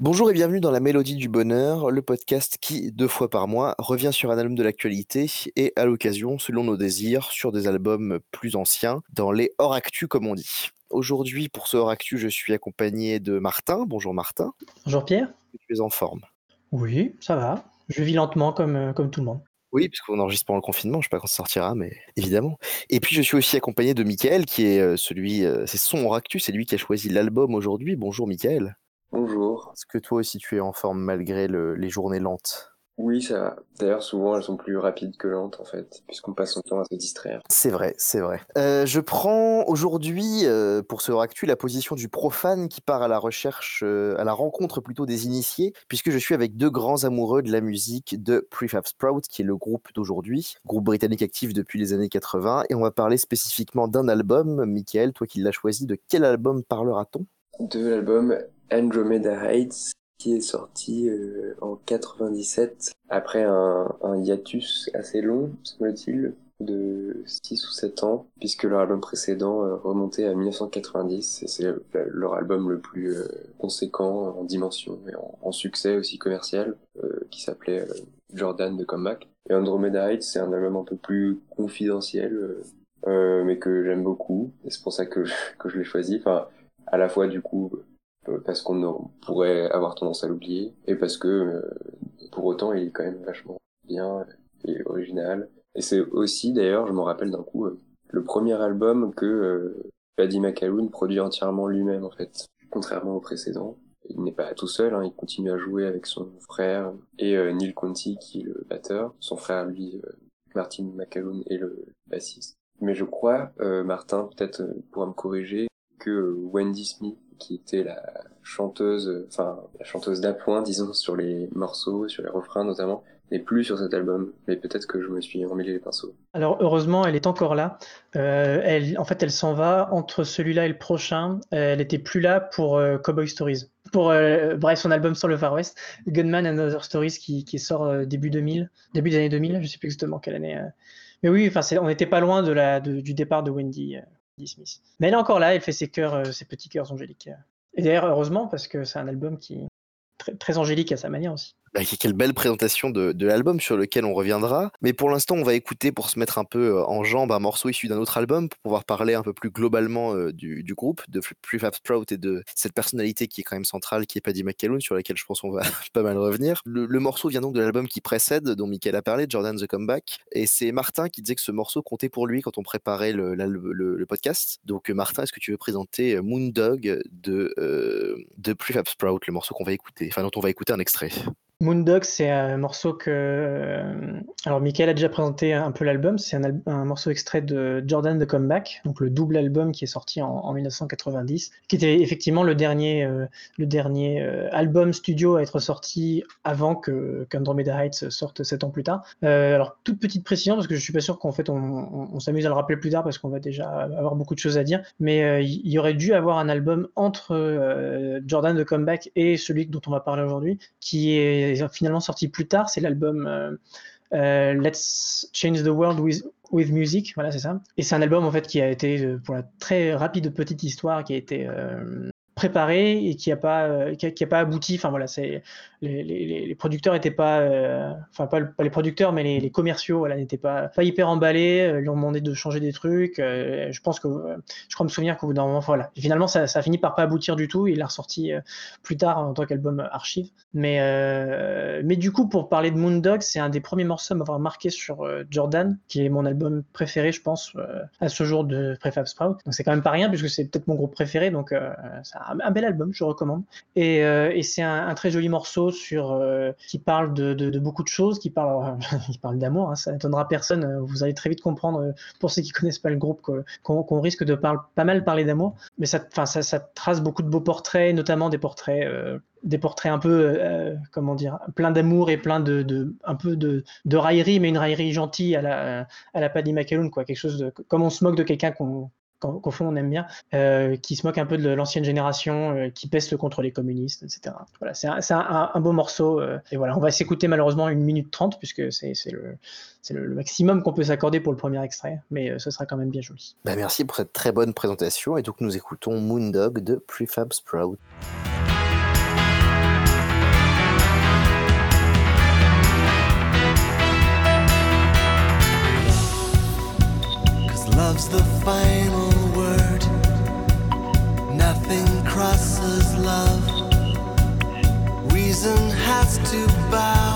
Bonjour et bienvenue dans la Mélodie du Bonheur, le podcast qui, deux fois par mois, revient sur un album de l'actualité et, à l'occasion, selon nos désirs, sur des albums plus anciens, dans les hors actu comme on dit. Aujourd'hui, pour ce hors actu, je suis accompagné de Martin. Bonjour Martin. Bonjour Pierre. Tu es en forme? Oui, ça va. Je vis lentement comme, euh, comme tout le monde. Oui, parce qu'on enregistre pendant le confinement, je ne sais pas quand ça sortira, mais évidemment. Et puis je suis aussi accompagné de Michael, qui est euh, celui, euh, c'est son hors actu, c'est lui qui a choisi l'album aujourd'hui. Bonjour Michael. Bonjour. Est-ce que toi aussi tu es en forme malgré les journées lentes? Oui, ça va. D'ailleurs, souvent, elles sont plus rapides que lentes, en fait, puisqu'on passe son temps à se distraire. C'est vrai, c'est vrai. Euh, je prends aujourd'hui, euh, pour ce actu, la position du profane qui part à la recherche, euh, à la rencontre plutôt des initiés, puisque je suis avec deux grands amoureux de la musique de Prefab Sprout, qui est le groupe d'aujourd'hui, groupe britannique actif depuis les années 80, et on va parler spécifiquement d'un album. Michael, toi qui l'as choisi, de quel album parlera-t-on? De l'album Andromeda Heights, qui est sorti euh, en 97 après un, hiatus assez long, semble-t-il, de 6 ou 7 ans, puisque leur album précédent euh, remontait à 1990 et c'est leur album le plus euh, conséquent en dimension et en, succès aussi commercial, qui s'appelait Jordan de Comeback. Et Andromeda Heights, c'est un album un peu plus confidentiel, mais que j'aime beaucoup, et c'est pour ça que, que je l'ai choisi. Enfin, à la fois du coup parce qu'on pourrait avoir tendance à l'oublier et parce que euh, pour autant il est quand même vachement bien et original. Et c'est aussi d'ailleurs, je me rappelle d'un coup, euh, le premier album que Paddy McAloon produit entièrement lui-même en fait, contrairement au précédent. Il n'est pas tout seul, hein, il continue à jouer avec son frère et Neil Conti qui est le batteur. Son frère lui, Martin McAloon est le bassiste. Mais je crois, Martin peut-être pourra me corriger, que Wendy Smith qui était la chanteuse, enfin la chanteuse d'appoint, disons, sur les morceaux, sur les refrains notamment, n'est plus sur cet album. Mais peut-être que je me suis emmêlé les pinceaux. Alors heureusement, elle est encore là. Euh, elle, en fait, elle s'en va entre celui-là et le prochain. Elle était plus là pour euh, Cowboy Stories. Pour euh, bref, son album sur le Far West, Gunman and Other Stories, qui, sort début 2000, début des années 2000. Je sais plus exactement quelle année. Mais oui, on n'était pas loin du départ de Wendy. Smith. Mais elle est encore là, elle fait ses cœurs, euh, ses petits cœurs angéliques. Et d'ailleurs, heureusement, parce que c'est un album qui est très, très angélique à sa manière aussi. Bah, quelle belle présentation de, l'album sur lequel on reviendra. Mais pour l'instant, on va écouter pour se mettre un peu euh, en jambe un morceau issu d'un autre album pour pouvoir parler un peu plus globalement euh, du, groupe, de Prefab Sprout et de cette personnalité qui est quand même centrale, qui est Paddy McCallum, sur laquelle je pense qu'on va pas mal revenir. Le, morceau vient donc de l'album qui précède, dont Michael a parlé, Jordan the Comeback. Et c'est Martin qui disait que ce morceau comptait pour lui quand on préparait le, podcast. Donc Martin, est-ce que tu veux présenter euh, Moondog de, de Prefab Sprout, le morceau qu'on va écouter, enfin dont on va écouter un extrait? Moondog, c'est un morceau que. Euh, alors, Michael a déjà présenté un peu l'album. C'est un, morceau extrait de Jordan the Comeback, donc le double album qui est sorti en, 1990, qui était effectivement le dernier, euh, le dernier euh, album studio à être sorti avant que qu'Andromeda Heights sorte sept ans plus tard. alors, toute petite précision, parce que je suis pas sûr qu'en fait on, s'amuse à le rappeler plus tard parce qu'on va déjà avoir beaucoup de choses à dire, mais il y, aurait dû avoir un album entre Jordan the Comeback et celui dont on va parler aujourd'hui, qui est finalement sorti plus tard, c'est l'album euh, euh, Let's Change the World with, with Music, voilà c'est ça. Et c'est un album en fait qui a été, euh, pour la très rapide petite histoire, qui a été préparé et qui n'a pas, qui a, pas abouti. Enfin voilà, c'est les, les, producteurs n'étaient pas, euh, enfin pas, les producteurs, mais les, commerciaux, voilà, n'étaient pas, pas hyper emballés. Euh, ils ont demandé de changer des trucs. Euh, je pense que, je crois me souvenir qu'au bout d'un moment, voilà. Finalement, ça, ça a fini par pas aboutir du tout. Il l'a ressorti plus tard en tant qu'album archive. Mais, mais du coup, pour parler de Moondog, c'est un des premiers morceaux à m'avoir marqué sur Jordan, qui est mon album préféré, je pense, à ce jour de Prefab Sprout. Donc c'est quand même pas rien, puisque c'est peut-être mon groupe préféré. Donc c'est un, bel album, je recommande. Et, et c'est un, très joli morceau sur euh, qui parle de, beaucoup de choses, qui parle, parle d'amour. Hein, ça n'étonnera personne. Euh, vous allez très vite comprendre euh, pour ceux qui connaissent pas le groupe qu'on risque de pas mal parler d'amour. Mais ça, trace beaucoup de beaux portraits, notamment des portraits des portraits un peu, comment dire, plein d'amour et plein de, un peu de, raillerie, mais une raillerie gentille à la, à la Paddy McAloon, quoi. Quelque chose de, comme on se moque de quelqu'un qu'on qu'au fond on aime bien, qui se moque un peu de l'ancienne génération, qui pèse contre les communistes, etc. Voilà, c'est un, un, beau morceau. et voilà, on va s'écouter malheureusement une minute trente, puisque c'est le, le, maximum qu'on peut s'accorder pour le premier extrait, mais ce sera quand même bien joli. Bah, merci pour cette très bonne présentation, et donc nous écoutons Moondog de Prefab Sprout. love's the final love. Reason has to bow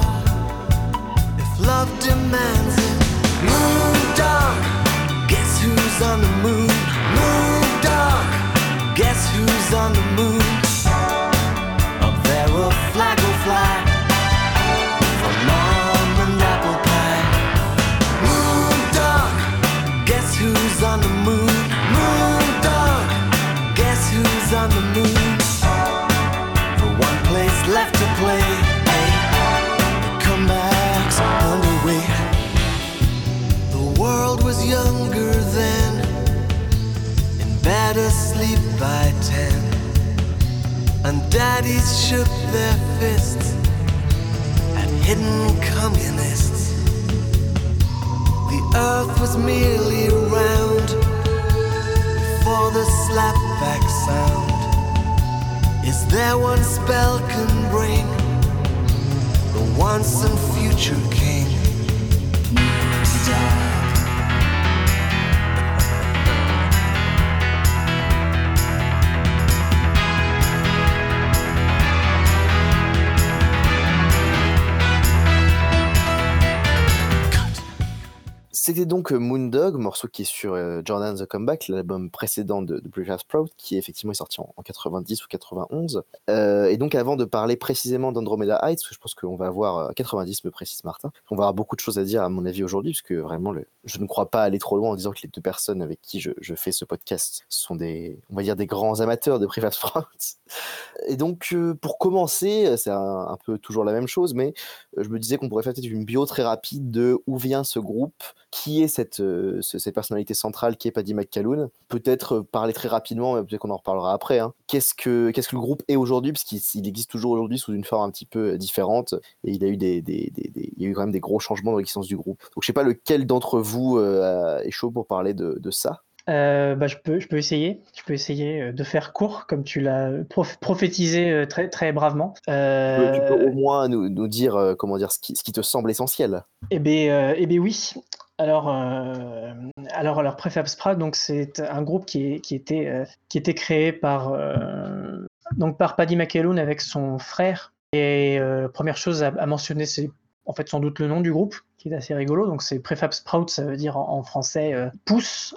if love demands it. Moon dog, guess who's on the moon? Moon dog, guess who's on the moon? Daddies shook their fists at hidden communists. The earth was merely round before the slapback sound. Is there one spell can bring the once and future king? C'était donc euh, Moondog, morceau qui est sur euh, Jordan the Comeback, l'album précédent de, de British Proud, qui effectivement est sorti en, 90 ou 91. Euh, et donc avant de parler précisément d'Andromeda Heights, je pense qu'on va avoir 90, me précise Martin, on va avoir beaucoup de choses à dire à mon avis aujourd'hui, puisque vraiment je ne crois pas aller trop loin en disant que les deux personnes avec qui je, fais ce podcast sont des, on va dire des grands amateurs de Private Proud. Et donc pour commencer, c'est un, peu toujours la même chose, mais je me disais qu'on pourrait faire peut-être une bio très rapide de où vient ce groupe qui est cette, euh, cette personnalité centrale qui est Paddy McCalloon. Peut-être euh, parler très rapidement, peut-être qu'on en reparlera après. Hein. Qu'est-ce que qu'est-ce que le groupe est aujourd'hui, parce qu'il existe toujours aujourd'hui sous une forme un petit peu euh, différente, et il a eu des, des, des, il y a eu quand même des gros changements dans l'existence du groupe. Donc je sais pas lequel d'entre vous est chaud pour parler de, de ça. bah, je, peux, je peux essayer. Je peux essayer de faire court, comme tu l'as prophétisé très, très bravement. Tu, peux, au moins nous, nous dire comment dire ce qui, ce qui te semble essentiel. Eh bien, eh bien oui. Alors, euh, alors, alors Prefab Sprout, donc c'est un groupe qui, qui était, euh, qui était créé par, euh, donc par Paddy McAloon avec son frère. Et première chose à, mentionner, c'est en fait sans doute le nom du groupe, qui est assez rigolo. Donc c'est Prefab Sprout, ça veut dire en, français pousse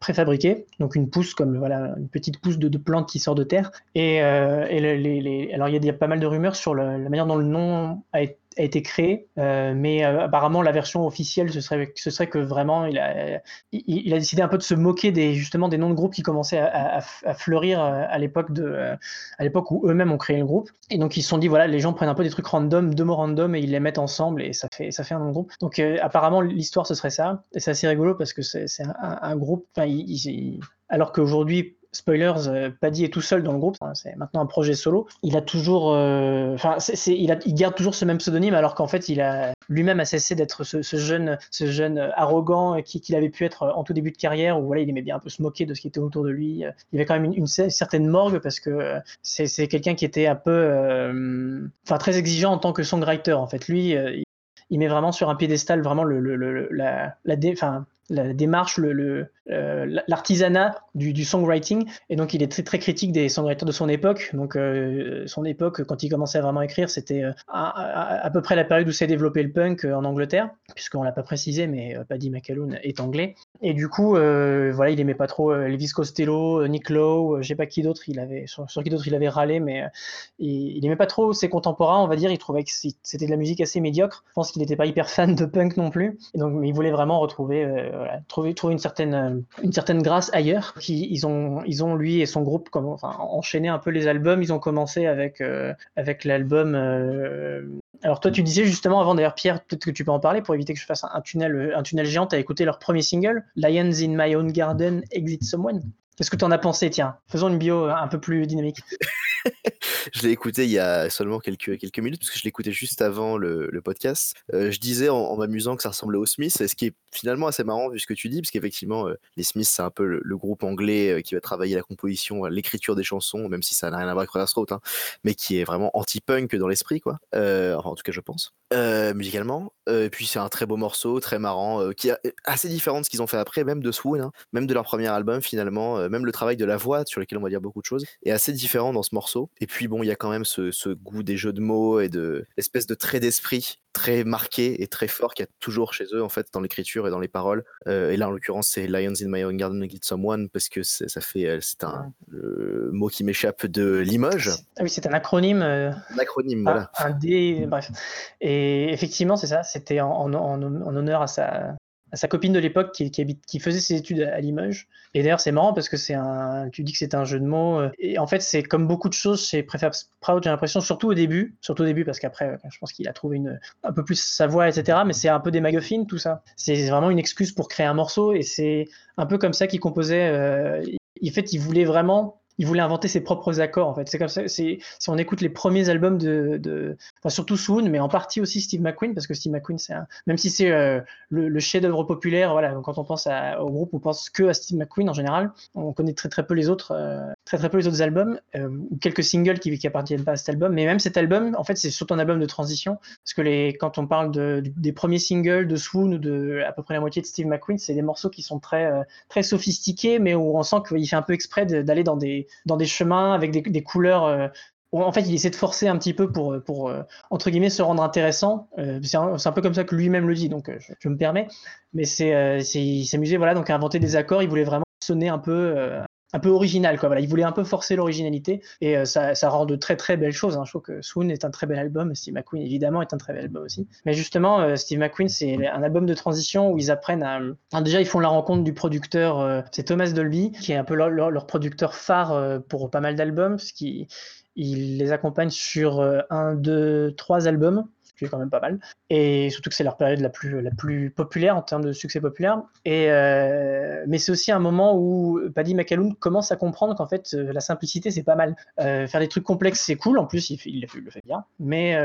préfabriquée. Donc une pousse comme voilà une petite pousse de, plante qui sort de terre. Et, alors il y, a pas mal de rumeurs sur la manière dont le nom a été a été créé, euh, mais euh, apparemment la version officielle ce serait, que vraiment il a, il, décidé un peu de se moquer des justement des noms de groupes qui commençaient à, fleurir euh, à l'époque de à l'époque où eux-mêmes ont créé le groupe. Et donc ils se sont dit voilà les gens prennent un peu des trucs random deux mots random et ils les mettent ensemble et ça fait ça fait un nom de groupe. Donc apparemment l'histoire ce serait ça. Et c'est assez rigolo parce que c'est un, un, groupe alors qu'aujourd'hui spoilers, euh, Paddy est tout seul dans le groupe. C'est maintenant un projet solo. Il a toujours, euh, enfin, il, garde toujours ce même pseudomime alors qu'en fait, il a lui-même a cessé d'être ce, jeune, ce jeune arrogant qu'il avait pu être en tout début de carrière où voilà, il aimait bien un peu se moquer de ce qui était autour de lui. Il avait quand même une, certaine morgue parce que euh, c'est quelqu'un qui était un peu, très exigeant en tant que songwriter. En fait, lui, il met vraiment sur un piédestal vraiment le, le, la, la, la démarche, euh, l'artisanat du, songwriting. Et donc, il est très, très critique des songwriters de son époque. Donc, euh, son époque, quand il commençait à vraiment écrire, c'était euh, à, peu près la période où s'est développé le punk en Angleterre, puisqu'on l'a pas précisé, mais Paddy McAloon est anglais. Et du coup, voilà, il aimait pas trop Elvis Costello, Nick Lowe, je sais pas qui d'autre sur, qui d'autre il avait râlé, mais il, il, aimait pas trop ses contemporains, on va dire. Il trouvait que c'était de la musique assez médiocre. Je pense qu'il n'était pas hyper fan de punk non plus. Et donc, mais il voulait vraiment retrouver, trouver, trouver une certaine une certaine grâce ailleurs. Ils, ont, ils ont lui et son groupe comme, enfin, enchaîné un peu les albums. Ils ont commencé avec, euh, avec l'album euh, Alors toi, tu disais justement avant, d'ailleurs Pierre, peut-être que tu peux en parler pour éviter que je fasse un, tunnel, un tunnel géant. Tu as écouté leur premier single, Lions in My Own Garden, Exit Someone. Qu'est-ce que tu en as pensé Tiens, faisons une bio un peu plus dynamique. je l'ai écouté il y a seulement quelques, quelques minutes, parce que je l'écoutais juste avant le, podcast. Euh, je disais en, m'amusant que ça ressemblait aux Smiths, ce qui est finalement assez marrant vu ce que tu dis, parce qu'effectivement, euh, les Smiths, c'est un peu le, groupe anglais euh, qui va travailler la composition, l'écriture des chansons, même si ça n'a rien à voir avec Crossroad, hein, mais qui est vraiment anti-punk dans l'esprit, quoi. enfin, en tout cas, je pense. musicalement. et puis, c'est un très beau morceau, très marrant, qui est assez différent de ce qu'ils ont fait après, même de Swoon, hein, même de leur premier album, finalement, même le travail de la voix, sur lequel on va dire beaucoup de choses, est assez différent dans ce morceau. Et puis, bon, il y a quand même ce, goût des jeux de mots et de l'espèce de trait d'esprit très marqué et très fort qu'il y a toujours chez eux en fait dans l'écriture et dans les paroles. Euh, et là en l'occurrence c'est Lions in My Own Garden Get Someone parce que ça fait euh, c'est un mot qui m'échappe de Limoges. Ah oui c'est un acronyme. Euh, un acronyme voilà. Un D bref. Et effectivement c'est ça c'était en, en, honneur à sa sa copine de l'époque qui, qui, faisait ses études à, Limoges. Et d'ailleurs, c'est marrant parce que c'est un, tu dis que c'est un jeu de mots. Euh, et en fait, c'est comme beaucoup de choses chez Prefab j'ai l'impression, surtout au début, surtout début parce qu'après, euh, je pense qu'il a trouvé une, un peu plus sa voix, etc. Mais c'est un peu des magazines, tout ça. C'est vraiment une excuse pour créer un morceau et c'est un peu comme ça qu'il composait. Euh, en fait, il voulait vraiment il voulait inventer ses propres accords en fait. C'est comme ça. Si on écoute les premiers albums de, surtout Swoon, mais en partie aussi Steve McQueen parce que Steve McQueen c'est même si c'est euh, le, chef-d'œuvre populaire. Quand on pense au groupe, on pense que à Steve McQueen en général. On connaît très très peu les autres, euh, très très peu les autres albums euh, quelques singles qui, qui appartiennent pas à cet album. Mais même cet album, en fait, c'est surtout un album de transition parce que les quand on parle de, des premiers singles de Swoon ou de à peu près la moitié de Steve McQueen, c'est des morceaux qui sont très très sophistiqués, mais où on sent qu'il fait un peu exprès d'aller dans des dans des chemins avec des, couleurs. Euh, en fait, il essaie de forcer un petit peu pour, pour euh, entre guillemets, se rendre intéressant. Euh, c'est un, peu comme ça que lui-même le dit, donc je, me permets. Mais c'est, il s'amusait voilà, donc à inventer des accords. Il voulait vraiment sonner un peu, un peu original. Quoi. Voilà, il voulait un peu forcer l'originalité et euh, ça, ça, rend de très très belles choses. Hein. Je trouve que Swoon est un très bel album, Steve McQueen évidemment est un très bel album aussi. Mais justement, euh, Steve McQueen, c'est un album de transition où ils apprennent à. déjà, ils font la rencontre du producteur, euh, c'est Thomas Dolby, qui est un peu leur, producteur phare pour pas mal d'albums, parce qu'il il les accompagne sur un, deux, trois albums est quand même pas mal. Et surtout que c'est leur période la plus, la plus populaire en termes de succès populaire. Et, euh, mais c'est aussi un moment où Paddy McAloon commence à comprendre qu'en fait, euh, la simplicité, c'est pas mal. Euh, faire des trucs complexes, c'est cool. En plus, il, le fait bien. Mais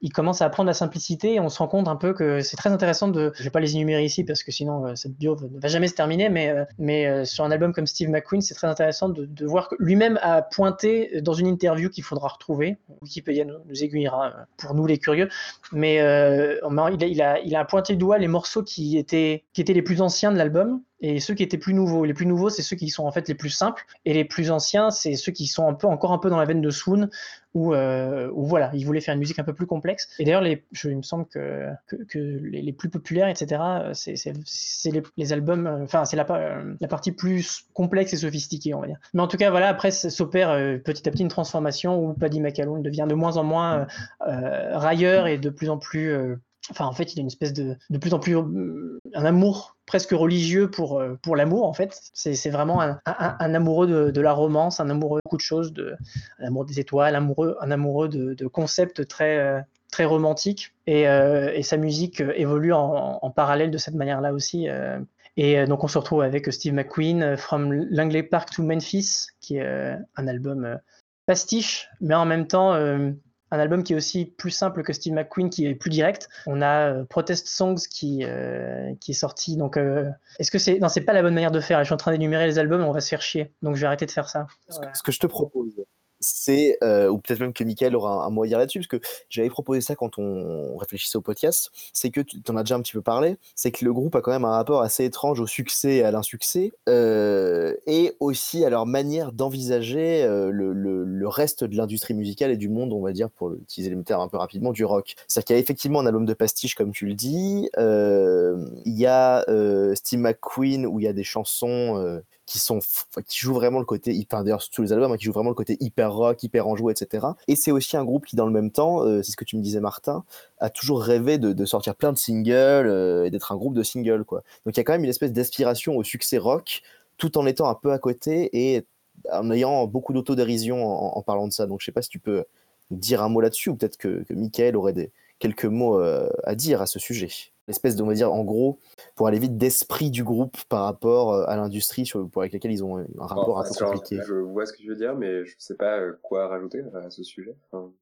il commence à apprendre la simplicité et on se rend compte un peu que c'est très intéressant de. Je vais pas les énumérer ici parce que sinon, cette bio ne va jamais se terminer. Mais, mais sur un album comme Steve McQueen, c'est très intéressant de, de voir que lui-même a pointé dans une interview qu'il faudra retrouver. Wikipédia nous, nous aiguillera pour nous les curieux mais euh, il, a, pointé le doigt les morceaux qui étaient les plus anciens de l'album et ceux qui étaient plus nouveaux. Les plus nouveaux, c'est ceux qui sont en fait les plus simples, et les plus anciens, c'est ceux qui sont un peu, encore un peu dans la veine de Swoon, où, euh, voilà, il voulait faire une musique un peu plus complexe. Et d'ailleurs, il me semble que, que, les, plus populaires, etc., c'est les, albums, euh, enfin, c'est la, partie plus complexe et sophistiquée, on va dire. Mais en tout cas, voilà, après s'opère euh, petit à petit une transformation où Paddy McAloon devient de moins en moins euh, railleur et de plus en plus enfin en fait il a une espèce de de plus en plus un amour presque religieux pour euh, pour l'amour en fait. C'est vraiment un, un, amoureux de, de, la romance un amoureux de beaucoup de choses de un amoureux des étoiles un amoureux un amoureux de, de concepts très euh, très romantiques. Et, euh, et, sa musique évolue en, en, parallèle de cette manière là aussi et donc on se retrouve avec Steve McQueen From Langley Park to Memphis qui est un album pastiche mais en même temps un album qui est aussi plus simple que Steve McQueen, qui est plus direct. On a euh, Protest Songs qui, euh, qui est sorti. Donc, euh, est-ce que c'est. Non, c'est pas la bonne manière de faire. Je suis en train d'énumérer les albums, on va se faire chier. Donc, je vais arrêter de faire ça. ce que je te propose, c'est, euh, ou peut-être même que Michael aura un, mot à dire là-dessus, parce que j'avais proposé ça quand on réfléchissait au podcast, c'est que tu en as déjà un petit peu parlé, c'est que le groupe a quand même un rapport assez étrange au succès et à l'insuccès, euh, et aussi à leur manière d'envisager euh, le, reste de l'industrie musicale et du monde, on va dire, pour utiliser les termes un peu rapidement, du rock. C'est-à-dire qu'il y a effectivement un album de pastiche, comme tu le dis, il y a Steve McQueen, où il y a des chansons qui jouent vraiment le côté hyper d'ailleurs tous les albums hein, qui jouent vraiment le côté hyper rock hyper enjoué etc et c'est aussi un groupe qui dans le même temps euh, c'est ce que tu me disais Martin a toujours rêvé de, sortir plein de singles euh, et d'être un groupe de singles quoi. Donc il y a quand même une espèce d'aspiration au succès rock tout en étant un peu à côté et en ayant beaucoup d'autodérision en, en, parlant de ça. Donc je sais pas si tu peux dire un mot là-dessus ou peut-être que, que Michael aurait quelques mots à dire à ce sujet L'espèce de, on va dire, en gros, pour aller vite, d'esprit du groupe par rapport à l'industrie pour avec laquelle ils ont un rapport un peu compliqué. Je vois ce que je veux dire, mais je sais pas quoi rajouter à ce sujet. Enfin,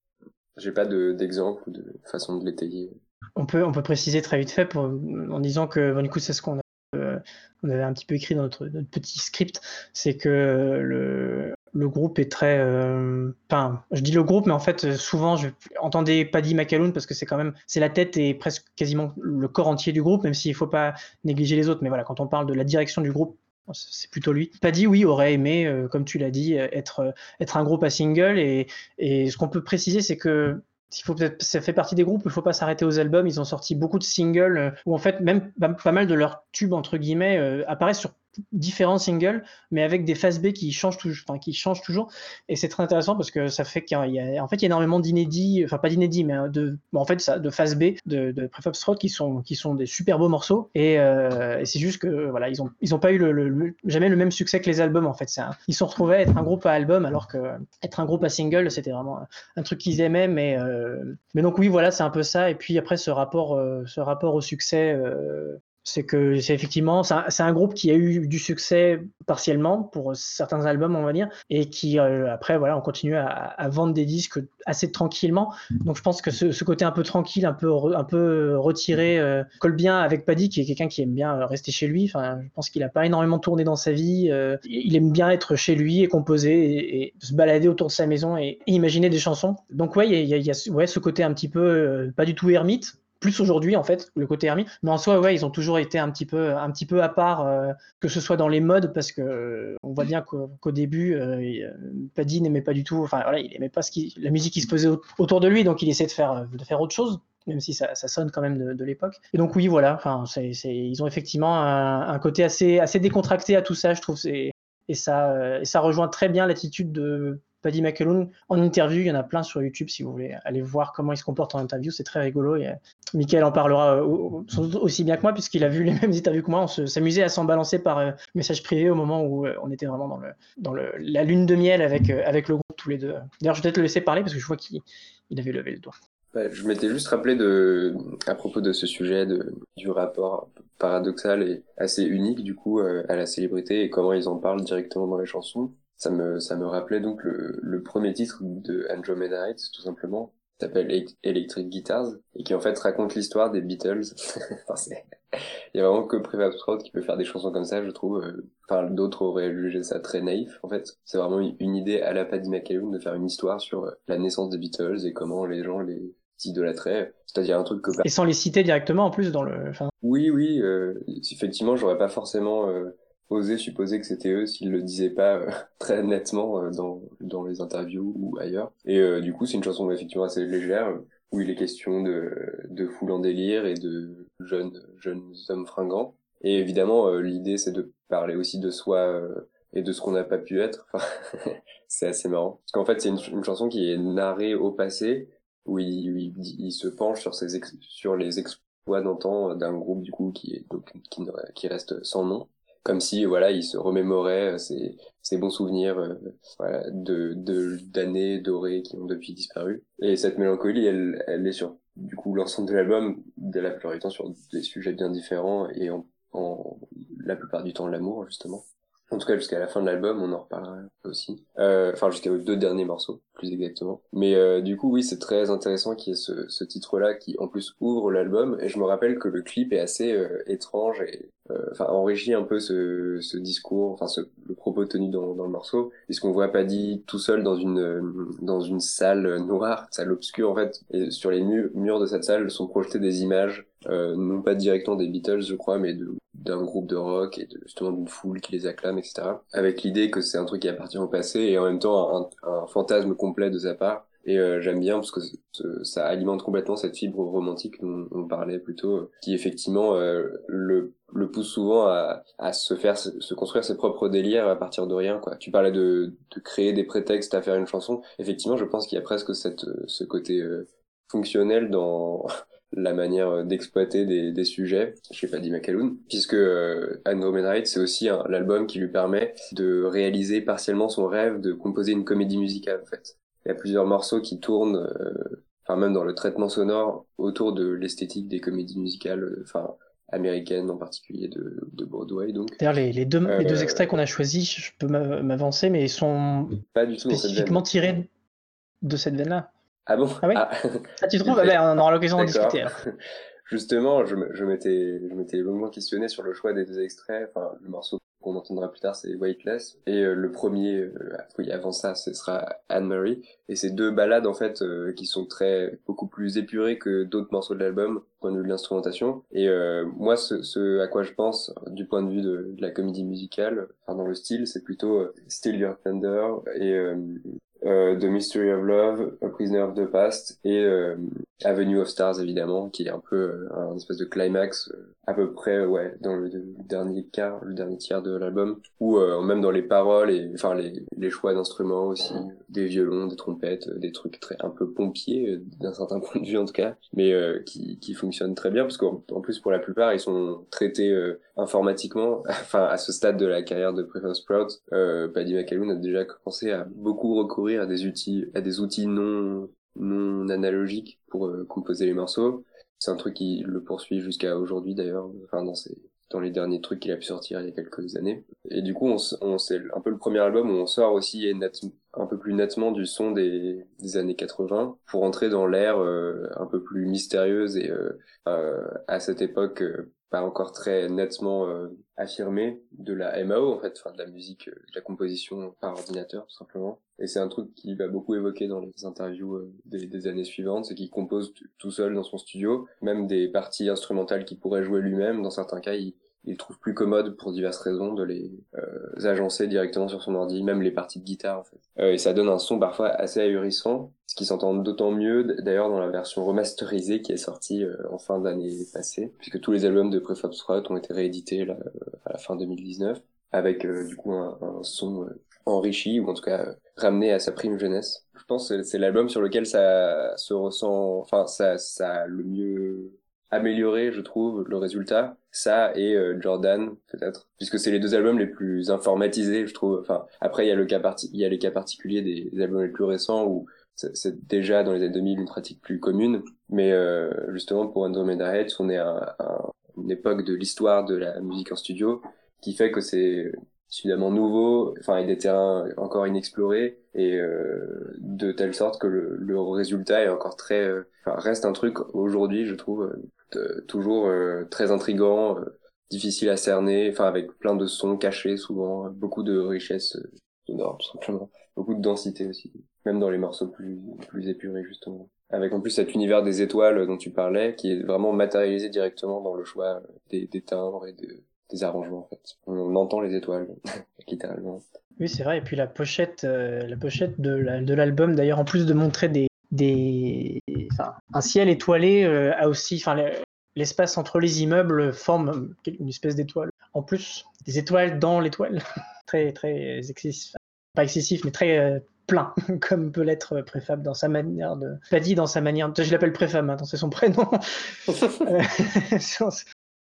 J'ai pas d'exemple ou de façon de l'étayer. On peut, on peut préciser très vite fait pour, en disant que, du coup, c'est ce qu'on euh, on avait un petit peu écrit dans notre, petit script, c'est que le, le, groupe est très. Euh, je dis le groupe, mais en fait, souvent, je entendais Paddy McAloon parce que c'est quand même. C'est la tête et presque quasiment le corps entier du groupe, même s'il ne faut pas négliger les autres. Mais voilà, quand on parle de la direction du groupe, c'est plutôt lui. Paddy, oui, aurait aimé, euh, comme tu l'as dit, être, être un groupe à single. Et, ce qu'on peut préciser, c'est que faut ça fait partie des groupes où il faut pas s'arrêter aux albums. Ils ont sorti beaucoup de singles euh, où en fait même pas, mal de leurs tubes entre guillemets euh, apparaissent sur différents singles, mais avec des phases B qui changent enfin, qui changent toujours. Et c'est très intéressant parce que ça fait qu'il y a, en fait, il y a énormément d'inédits, enfin pas d'inédits, mais euh, de, en fait, de phase B, de, de Prefab qui sont, qui sont des super beaux morceaux. Et, euh, et c'est juste que, voilà, ils ont, ils ont pas eu jamais le même succès que les albums, en fait. ils se retrouvaient à être un groupe à album, alors que être un groupe à single, c'était vraiment un, truc qu'ils aimaient, mais, euh, mais donc oui, voilà, c'est un peu ça. Et puis après, ce rapport, ce rapport au succès, c'est que c'est effectivement c'est un, groupe qui a eu du succès partiellement pour certains albums on va dire et qui euh, après voilà on continue à, vendre des disques assez tranquillement. Donc je pense que ce, côté un peu tranquille un peu un peu retiré euh, colle bien avec Paddy qui est quelqu'un qui aime bien rester chez lui. Enfin je pense qu'il a pas énormément tourné dans sa vie euh, il aime bien être chez lui et composer et, se balader autour de sa maison et, imaginer des chansons. Donc ouais il y a, y a ouais, ce côté un petit peu pas du tout ermite plus aujourd'hui en fait le côté Hermie mais en soi ouais ils ont toujours été un petit peu un petit peu à part euh, que ce soit dans les modes parce que euh, on voit bien qu'au début euh, Paddy n'aimait pas du tout enfin voilà il aimait pas la musique qui se faisait autour de lui donc il essaie de faire de faire autre chose même si ça, sonne quand même de, l'époque. Et donc oui voilà enfin ils ont effectivement un, côté assez assez décontracté à tout ça je trouve et ça et ça rejoint très bien l'attitude de Paddy McAloon en interview. Il y en a plein sur YouTube si vous voulez aller voir comment il se comporte en interview. C'est très rigolo. Et, euh, Michael en parlera euh, aussi bien que moi puisqu'il a vu les mêmes interviews que moi. On s'amusait à s'en balancer par euh, message privé au moment où on était vraiment dans, le, dans le, la lune de miel avec, le groupe tous les deux. D'ailleurs, je vais peut-être le laisser parler parce que je vois qu'il avait levé le doigt. je m'étais juste rappelé à propos de ce sujet du rapport paradoxal et assez unique du coup à la célébrité et comment ils en parlent directement dans les chansons ça me, ça me rappelait donc le, le premier titre de Andromeda Heights, tout simplement, qui s'appelle Electric Guitars, et qui en fait raconte l'histoire des Beatles. enfin, il y a vraiment que Private Throat qui peut faire des chansons comme ça, je trouve. Enfin, d'autres auraient jugé ça très naïf, en fait. C'est vraiment une idée à la Paddy McAloon de faire une histoire sur la naissance des Beatles et comment les gens les idolâtraient. C'est-à-dire un truc que... Et sans les citer directement, en plus, dans le... Oui, oui, euh, effectivement, j'aurais pas forcément... Euh, oser supposer que c'était eux s'ils le disaient pas euh, très nettement euh, dans, dans les interviews ou ailleurs. Et euh, du coup, c'est une chanson effectivement assez légère où il est question de, de foule en délire et de jeunes, jeunes hommes fringants. Et évidemment, l'idée, c'est de parler aussi de soi et de ce qu'on n'a pas pu être. c'est assez marrant. Parce qu'en fait, c'est une, chanson qui est narrée au passé, où il, il, se penche sur, ses sur les exploits d'antan d'un groupe, du coup, qui, est, donc, qui, qui reste sans nom comme si voilà il se remémorait euh, ses, bons souvenirs euh, voilà, de d'années dorées qui ont depuis disparu. Et cette mélancolie elle elle est sur du coup l'ensemble de l'album de la plupart du temps sur des sujets bien différents et en, en la plupart du temps l'amour justement en tout cas, jusqu'à la fin de l'album, on en reparlera aussi. Euh, enfin, jusqu'aux deux derniers morceaux, plus exactement. Mais euh, du coup, oui, c'est très intéressant qu'il y ait ce, ce titre-là qui, en plus, ouvre l'album. Et je me rappelle que le clip est assez euh, étrange et enfin enrichit un peu ce, ce discours, enfin ce, le propos tenu dans, dans le morceau, puisqu'on voit Paddy tout seul dans une dans une salle noire, salle obscure en fait. Et sur les murs de cette salle sont projetées des images, non pas directement des Beatles, je crois, mais d'un groupe de rock et de, justement d'une foule qui les acclame, etc. Avec l'idée que c'est un truc qui appartient au passé et en même temps un, fantasme complet de sa part. Et euh, j'aime bien parce que ça alimente complètement cette fibre romantique dont on parlait plutôt, euh, qui effectivement euh, le, le pousse souvent à, à se faire se construire ses propres délires à partir de rien. Quoi. Tu parlais de, de créer des prétextes à faire une chanson. Effectivement, je pense qu'il y a presque cette, ce côté fonctionnel dans la manière d'exploiter des, des, sujets je sais pas dit McAloon, puisque euh, Andromeda c'est aussi l'album qui lui permet de réaliser partiellement son rêve de composer une comédie musicale en fait. Il y a plusieurs morceaux qui tournent, euh, enfin même dans le traitement sonore autour de l'esthétique des comédies musicales, enfin américaines en particulier de, de Broadway. Donc. D'ailleurs, les, les, deux, les deux extraits qu'on a choisis, je peux m'avancer, mais ils sont pas du tout spécifiquement tirés de cette veine-là. Ah bon ah, oui ah. ah, tu trouves bah, ben, On aura l'occasion d'en discuter. Justement, je m'étais longuement questionné sur le choix des deux extraits. Enfin, le morceau qu'on entendra plus tard, c'est Weightless. Et euh, le premier, euh, oui, avant ça, ce sera Anne-Marie. Et c'est deux ballades, en fait, euh, qui sont très, beaucoup plus épurées que d'autres morceaux de l'album, point de vue de l'instrumentation. Et moi, ce, ce, à quoi je pense, du point de vue de, de la comédie musicale, enfin, dans le style, c'est plutôt Still Your Thunder et The Mystery of Love, A Prisoner of the Past et Avenue of Stars évidemment, qui est un peu un espèce de climax à peu près ouais dans le, dernier quart, le dernier tiers de l'album, ou euh, même dans les paroles et enfin les, les choix d'instruments aussi, des violons, des trompettes, des trucs très un peu pompiers euh, d'un certain point de vue en tout cas, mais euh, qui, qui fonctionnent très bien parce qu'en plus pour la plupart ils sont traités informatiquement. enfin à ce stade de la carrière de Prefer Sprout, Paddy McAloon a déjà commencé à beaucoup recourir à des outils non non analogiques pour composer les morceaux c'est un truc qui le poursuit jusqu'à aujourd'hui d'ailleurs, dans les derniers trucs qu'il a pu sortir il y a quelques années. Et du coup, on, c'est un peu le premier album où on sort aussi un peu plus nettement du son des, années 80 pour entrer dans l'ère euh, un peu plus mystérieuse et euh, euh, à cette époque pas encore très nettement euh, affirmé de la MAO en fait, enfin de la musique, euh, de la composition par ordinateur tout simplement. Et c'est un truc qui va beaucoup évoquer dans les interviews euh, des, des, années suivantes, c'est qu'il compose tout seul dans son studio, même des parties instrumentales qu'il pourrait jouer lui-même. Dans certains cas, il, il trouve plus commode pour diverses raisons de les euh, agencer directement sur son ordi, même les parties de guitare en fait. Euh, et ça donne un son parfois assez ahurissant, ce qui s'entend d'autant mieux d'ailleurs dans la version remasterisée qui est sortie euh, en fin d'année passée, puisque tous les albums de Prefab Sprout ont été réédités là, à la fin 2019, avec du coup un, un son enrichi ou en tout cas ramené à sa prime jeunesse. Je pense que c'est l'album sur lequel ça se ressent, enfin ça, ça a le mieux amélioré, je trouve, le résultat. Ça et euh, Jordan, peut-être, puisque c'est les deux albums les plus informatisés, je trouve. Enfin, après, il y a le cas parti il y a les cas particuliers des, albums les plus récents où c'est déjà dans les années 2000 une pratique plus commune. Mais euh, justement, pour Andromeda Heads, on est à, une époque de l'histoire de la musique en studio qui fait que c'est suffisamment nouveau, enfin, et des terrains encore inexplorés, et euh, de telle sorte que le, le, résultat est encore très, euh, enfin, reste un truc aujourd'hui, je trouve, toujours euh, très intrigant, euh, difficile à cerner, enfin avec plein de sons cachés souvent, beaucoup de richesse euh, sonore tout simplement, beaucoup de densité aussi, même dans les morceaux plus plus épurés justement. Avec en plus cet univers des étoiles dont tu parlais, qui est vraiment matérialisé directement dans le choix des, timbres et de, des arrangements en fait. On entend les étoiles littéralement. Oui, c'est vrai. Et puis la pochette, la pochette de l'album, d'ailleurs, en plus de montrer des, des, enfin, un ciel étoilé euh, a aussi, enfin, l'espace entre les immeubles forme une espèce d'étoile. En plus, des étoiles dans l'étoile, très très excessif, pas excessif, mais très euh, plein, comme peut l'être Préfab dans sa manière de, pas dit dans sa manière, je l'appelle Préfab, maintenant c'est son prénom, euh,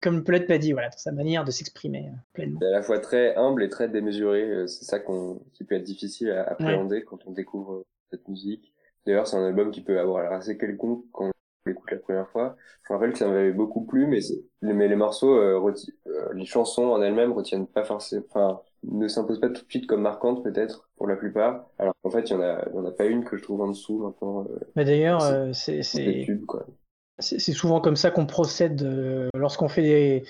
comme peut l'être Paddy, voilà, dans sa manière de s'exprimer pleinement. C'est à la fois très humble et très démesuré, c'est ça qu'on, qui peut être difficile à appréhender quand on découvre cette musique. D'ailleurs, c'est un album qui peut avoir l'air assez quelconque quand on l'écoute la première fois. Je me rappelle que ça m'avait beaucoup plu, mais, mais les morceaux, euh, euh, les chansons en elles-mêmes retiennent pas forcément, enfin, ne s'imposent pas tout de suite comme marquantes peut-être pour la plupart. Alors qu'en fait, il y en a, il y en a pas une que je trouve en dessous maintenant. Euh, mais d'ailleurs, c'est, c'est, c'est souvent comme ça qu'on procède euh, lorsqu'on fait des.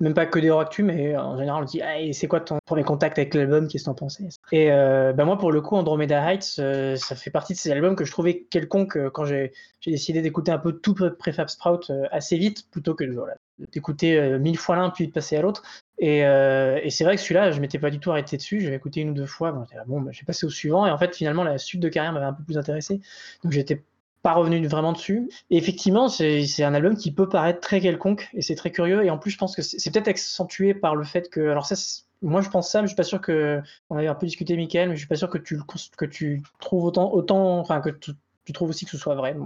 même pas que des actu, mais en général, on dit c'est quoi ton premier contact avec l'album? Qu'est-ce que t'en pensais? Et euh, bah moi, pour le coup, Andromeda Heights, euh, ça fait partie de ces albums que je trouvais quelconque quand j'ai décidé d'écouter un peu tout Prefab Sprout assez vite, plutôt que voilà, d'écouter mille fois l'un puis de passer à l'autre. Et, et c'est vrai que celui-là, je m'étais pas du tout arrêté dessus. J'avais écouté une ou deux fois. Bon, bon bah, j'ai passé au suivant. Et en fait, finalement, la suite de carrière m'avait un peu plus intéressé. Donc j'étais revenu vraiment dessus. Et effectivement, c'est un album qui peut paraître très quelconque et c'est très curieux. Et en plus, je pense que c'est peut-être accentué par le fait que, alors ça, moi je pense ça, mais je suis pas sûr que, on avait un peu discuté, Michael, mais je suis pas sûr que tu que tu trouves autant, autant, enfin que tu, trouves aussi que ce soit vrai.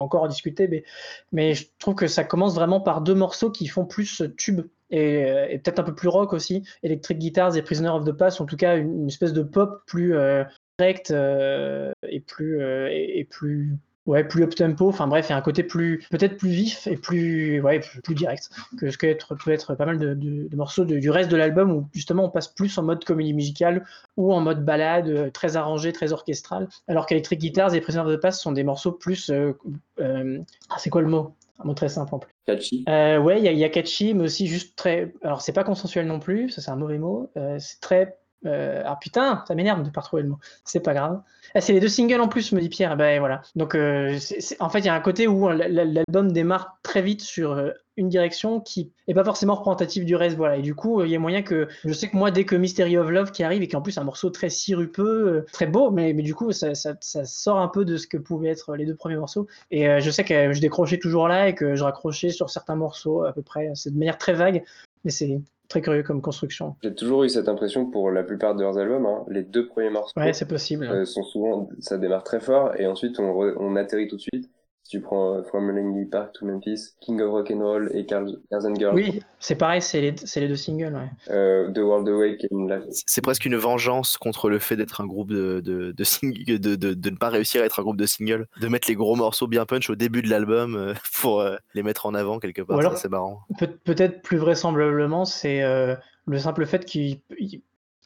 encore à discuter, mais, mais je trouve que ça commence vraiment par deux morceaux qui font plus tube et, et peut-être un peu plus rock aussi. Electric Guitars et Prisoner of the Past, en tout cas une, espèce de pop plus euh, direct euh, et plus euh, et, plus ouais, plus up tempo. Enfin bref, il y a un côté plus, peut-être plus vif et plus, ouais, plus, direct que ce que être, peut être pas mal de, morceaux du reste de l'album où justement on passe plus en mode comédie musicale ou en mode balade, euh, très arrangé, très orchestral. Alors qu'Electric Guitars et Prisoner of the Past sont des morceaux plus, euh, euh, ah, c'est quoi le mot? Un mot très simple en plus. Catchy. ouais, il y, y, a catchy, mais aussi juste très. Alors, c'est pas consensuel non plus, ça c'est un mauvais mot. c'est très euh, ah putain, ça m'énerve de pas trouver le mot. C'est pas grave. Ah, c'est les deux singles en plus, me dit Pierre. Ben voilà. Donc euh, en fait, il y a un côté où l'album démarre très vite sur euh, une direction qui est pas forcément représentative du reste. Voilà. Et du coup, il y a moyen que je sais que moi, dès que Mystery of Love qui arrive et qui en plus un morceau très sirupeux, très beau, mais, mais du coup, ça, ça, sort un peu de ce que pouvaient être les deux premiers morceaux. Et je sais que je décrochais toujours là et que je raccrochais sur certains morceaux à peu près. C'est de manière très vague, mais c'est très curieux comme construction. J'ai toujours eu cette impression pour la plupart de leurs albums. Hein. Les deux premiers morceaux ouais, c'est possible. Euh, sont souvent, ça démarre très fort et ensuite on, on atterrit tout de suite tu prends euh, From Langley Park to Memphis, King of Rock and Roll et Cars and Girls. Oui, c'est pareil, c'est les, les, deux singles. Ouais. Euh, The World Awake. C'est presque une vengeance contre le fait d'être un groupe de de, de, de, de, ne pas réussir à être un groupe de singles, de mettre les gros morceaux bien punch au début de l'album euh, pour les mettre en avant quelque part. C'est marrant. Peut-être plus vraisemblablement, c'est le simple fait qu'il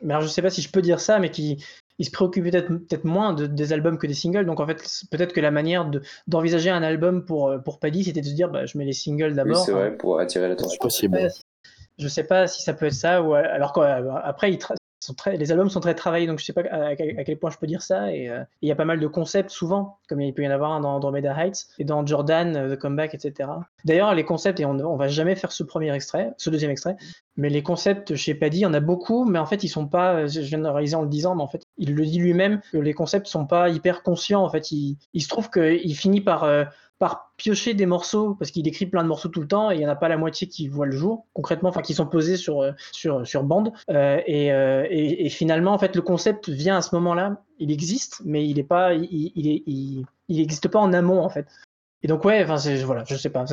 mais alors je sais pas si je peux dire ça, mais qui il se préoccupait peut-être moins de, des albums que des singles. Donc en fait, peut-être que la manière d'envisager un album pour, euh, pour Paddy, c'était de se dire bah, je mets les singles d'abord. Oui, c'est vrai, pour attirer l'attention. possible. Je sais pas si ça peut être ça, ou alors qu'après, il, les albums sont très travaillés, donc je sais pas à, quel point je peux dire ça. Et euh, il y a pas mal de concepts souvent, comme il peut y en avoir dans Andromeda Heights et dans Jordan, euh, The Comeback, etc. D'ailleurs, les concepts, et on, on va jamais faire ce premier extrait, ce deuxième extrait, mais les concepts chez Paddy, il y en a beaucoup, mais en fait, ils sont pas, je viens de réaliser en le disant, mais en fait, il le dit lui-même, que les concepts sont pas hyper conscients. En fait, il, se trouve qu'il finit par euh, par piocher des morceaux, parce qu'il écrit plein de morceaux tout le temps, et il n'y en a pas la moitié qui voient le jour, concrètement, enfin qui sont posés sur, euh, sur, sur bande. Euh, euh, et, et, finalement, en fait, le concept vient à ce moment-là, il existe, mais il est pas, il, il, il, pas en amont, en fait. Et donc, ouais, enfin, voilà, je sais pas,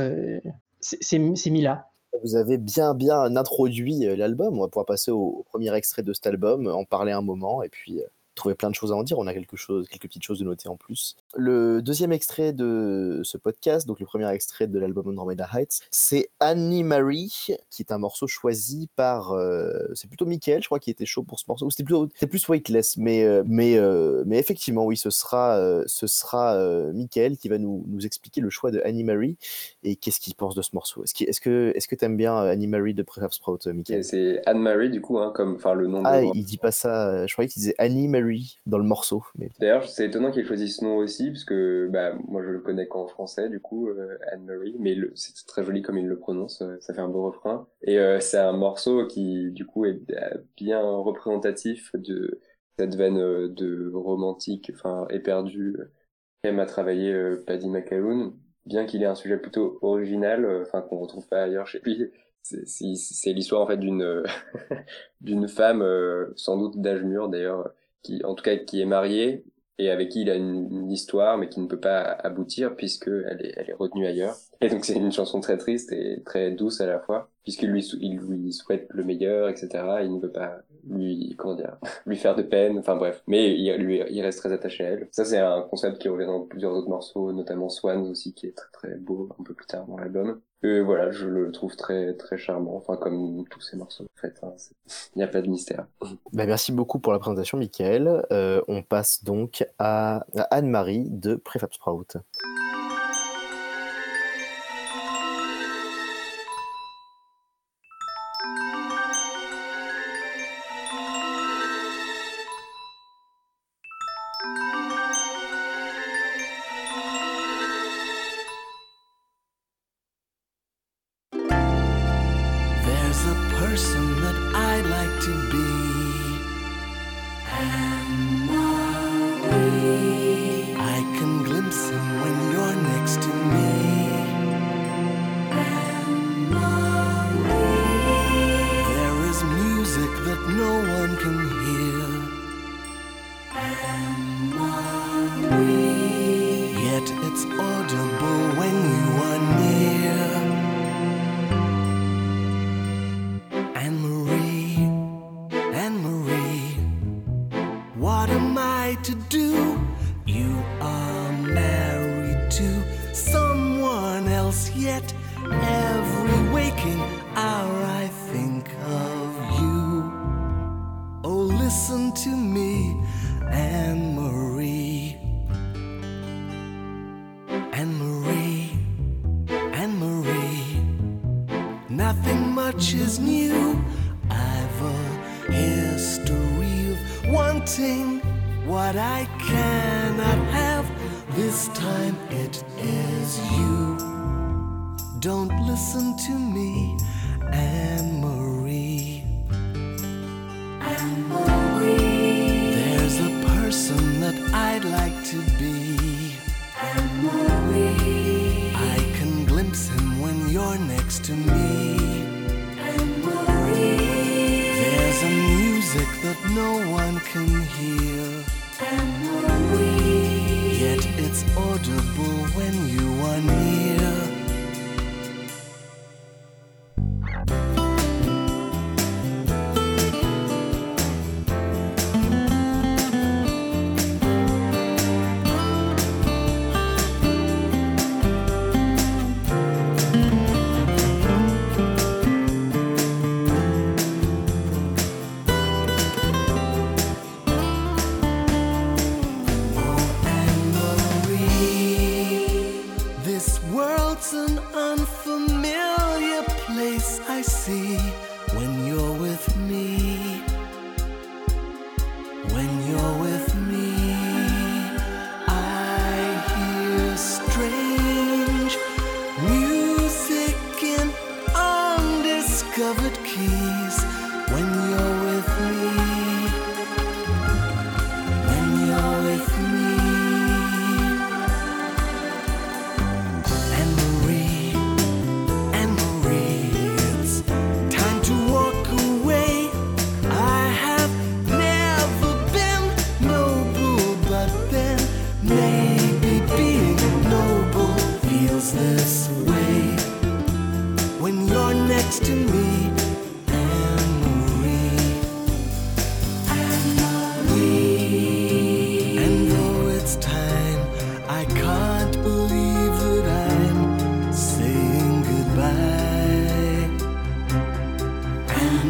c'est mis là. Vous avez bien bien introduit l'album. On va pouvoir passer au, premier extrait de cet album, en parler un moment, et puis trouver plein de choses à en dire. On a quelque chose, quelques petites choses de noter en plus. Le deuxième extrait de ce podcast, donc le premier extrait de l'album Andromeda Heights, c'est Annie Marie, qui est un morceau choisi par, euh, c'est plutôt Michael, je crois, qui était chaud pour ce morceau. C'était plutôt, c'était plus Weightless, mais euh, mais euh, mais effectivement, oui, ce sera ce sera Michael qui va nous, nous expliquer le choix de Annie Marie et qu'est-ce qu'il pense de ce morceau. Est-ce que est-ce que est-ce que t'aimes bien Annie Marie de Prefab Sprout, Michael? C'est Anne Marie du coup, hein, comme enfin le nom. Ah, il dit pas ça. Je croyais qu'il disait Annie Marie dans le morceau. Mais... D'ailleurs, c'est étonnant qu'il ait choisi ce nom aussi, parce que bah, moi je le connais qu'en français, du coup, euh, Anne-Marie, mais c'est très joli comme il le prononce, euh, ça fait un beau refrain. Et euh, c'est un morceau qui, du coup, est bien représentatif de cette veine de romantique, enfin, éperdu, qu'aime à travailler Paddy McAloon, bien qu'il ait un sujet plutôt original, enfin, qu'on retrouve pas ailleurs chez lui c'est l'histoire en fait d'une d'une femme sans doute d'âge mûr d'ailleurs qui, en tout cas, qui est mariée et avec qui il a une, histoire, mais qui ne peut pas aboutir puisque elle est, retenue ailleurs. Et donc c'est une chanson très triste et très douce à la fois, puisqu'il lui, il lui souhaite le meilleur, etc. Il ne veut pas lui, comment dire, lui faire de peine. Enfin bref, mais il, lui, il reste très attaché à elle. Ça c'est un concept qui revient dans plusieurs autres morceaux, notamment Swans aussi, qui est très très beau un peu plus tard dans l'album. Et voilà, je le trouve très très charmant, enfin comme tous ces morceaux en fait, hein, il n'y a pas de mystère. Bah, merci beaucoup pour la présentation Michael. Euh, on passe donc à, Anne-Marie de Prefab Sprout.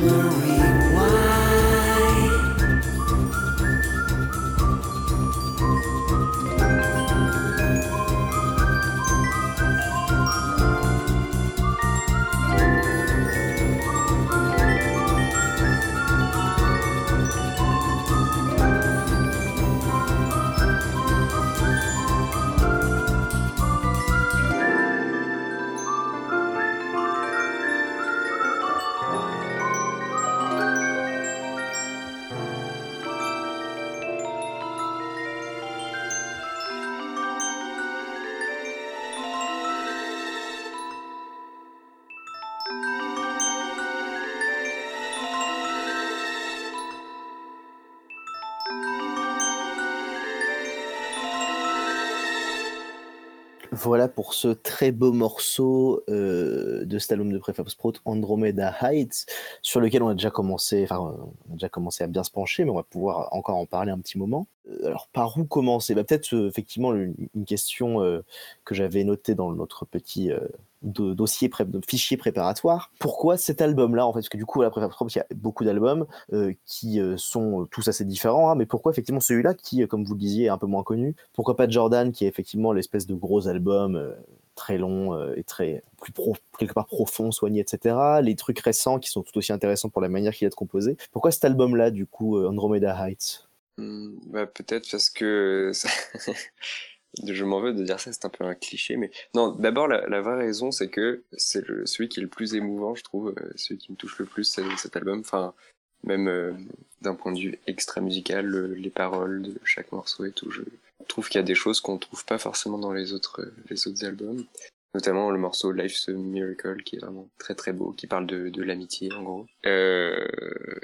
Anne Voilà pour ce très beau morceau euh, de album de Prefab Sprout, Andromeda Heights, sur lequel on a déjà commencé, enfin, on a déjà commencé à bien se pencher, mais on va pouvoir encore en parler un petit moment. Euh, alors, par où commencer? Bah, Peut-être euh, effectivement une, question euh, que j'avais notée dans notre petit do- dossier, fichier préparatoire. Pourquoi cet album-là en fait? Parce que du coup, à Prefab Sprout, il y a beaucoup d'albums qui sont tous assez différents, hein, mais pourquoi effectivement celui-là qui, comme vous le disiez, est un peu moins connu? Pourquoi pas Jordan, qui est effectivement l'espèce de gros album très long et très plus pro, quelque part profond, soigné, etc. Les trucs récents qui sont tout aussi intéressants pour la manière qu'il a de composer. Pourquoi cet album-là, du coup, Andromeda Heights? Hmm, bah, peut-être parce que je m'en veux de dire ça, c'est un peu un cliché, mais non, d'abord la, vraie raison, c'est que c'est celui qui est le plus émouvant, je trouve, euh, celui qui me touche le plus, c'est cet album. Enfin, même euh, d'un point de vue extra musical, le- les paroles de chaque morceau et tout, je trouve qu'il y a des choses qu'on trouve pas forcément dans les autres euh, les autres albums. Notamment le morceau Life's a Miracle qui est vraiment très très beau, qui parle de, de l'amitié en gros. Euh,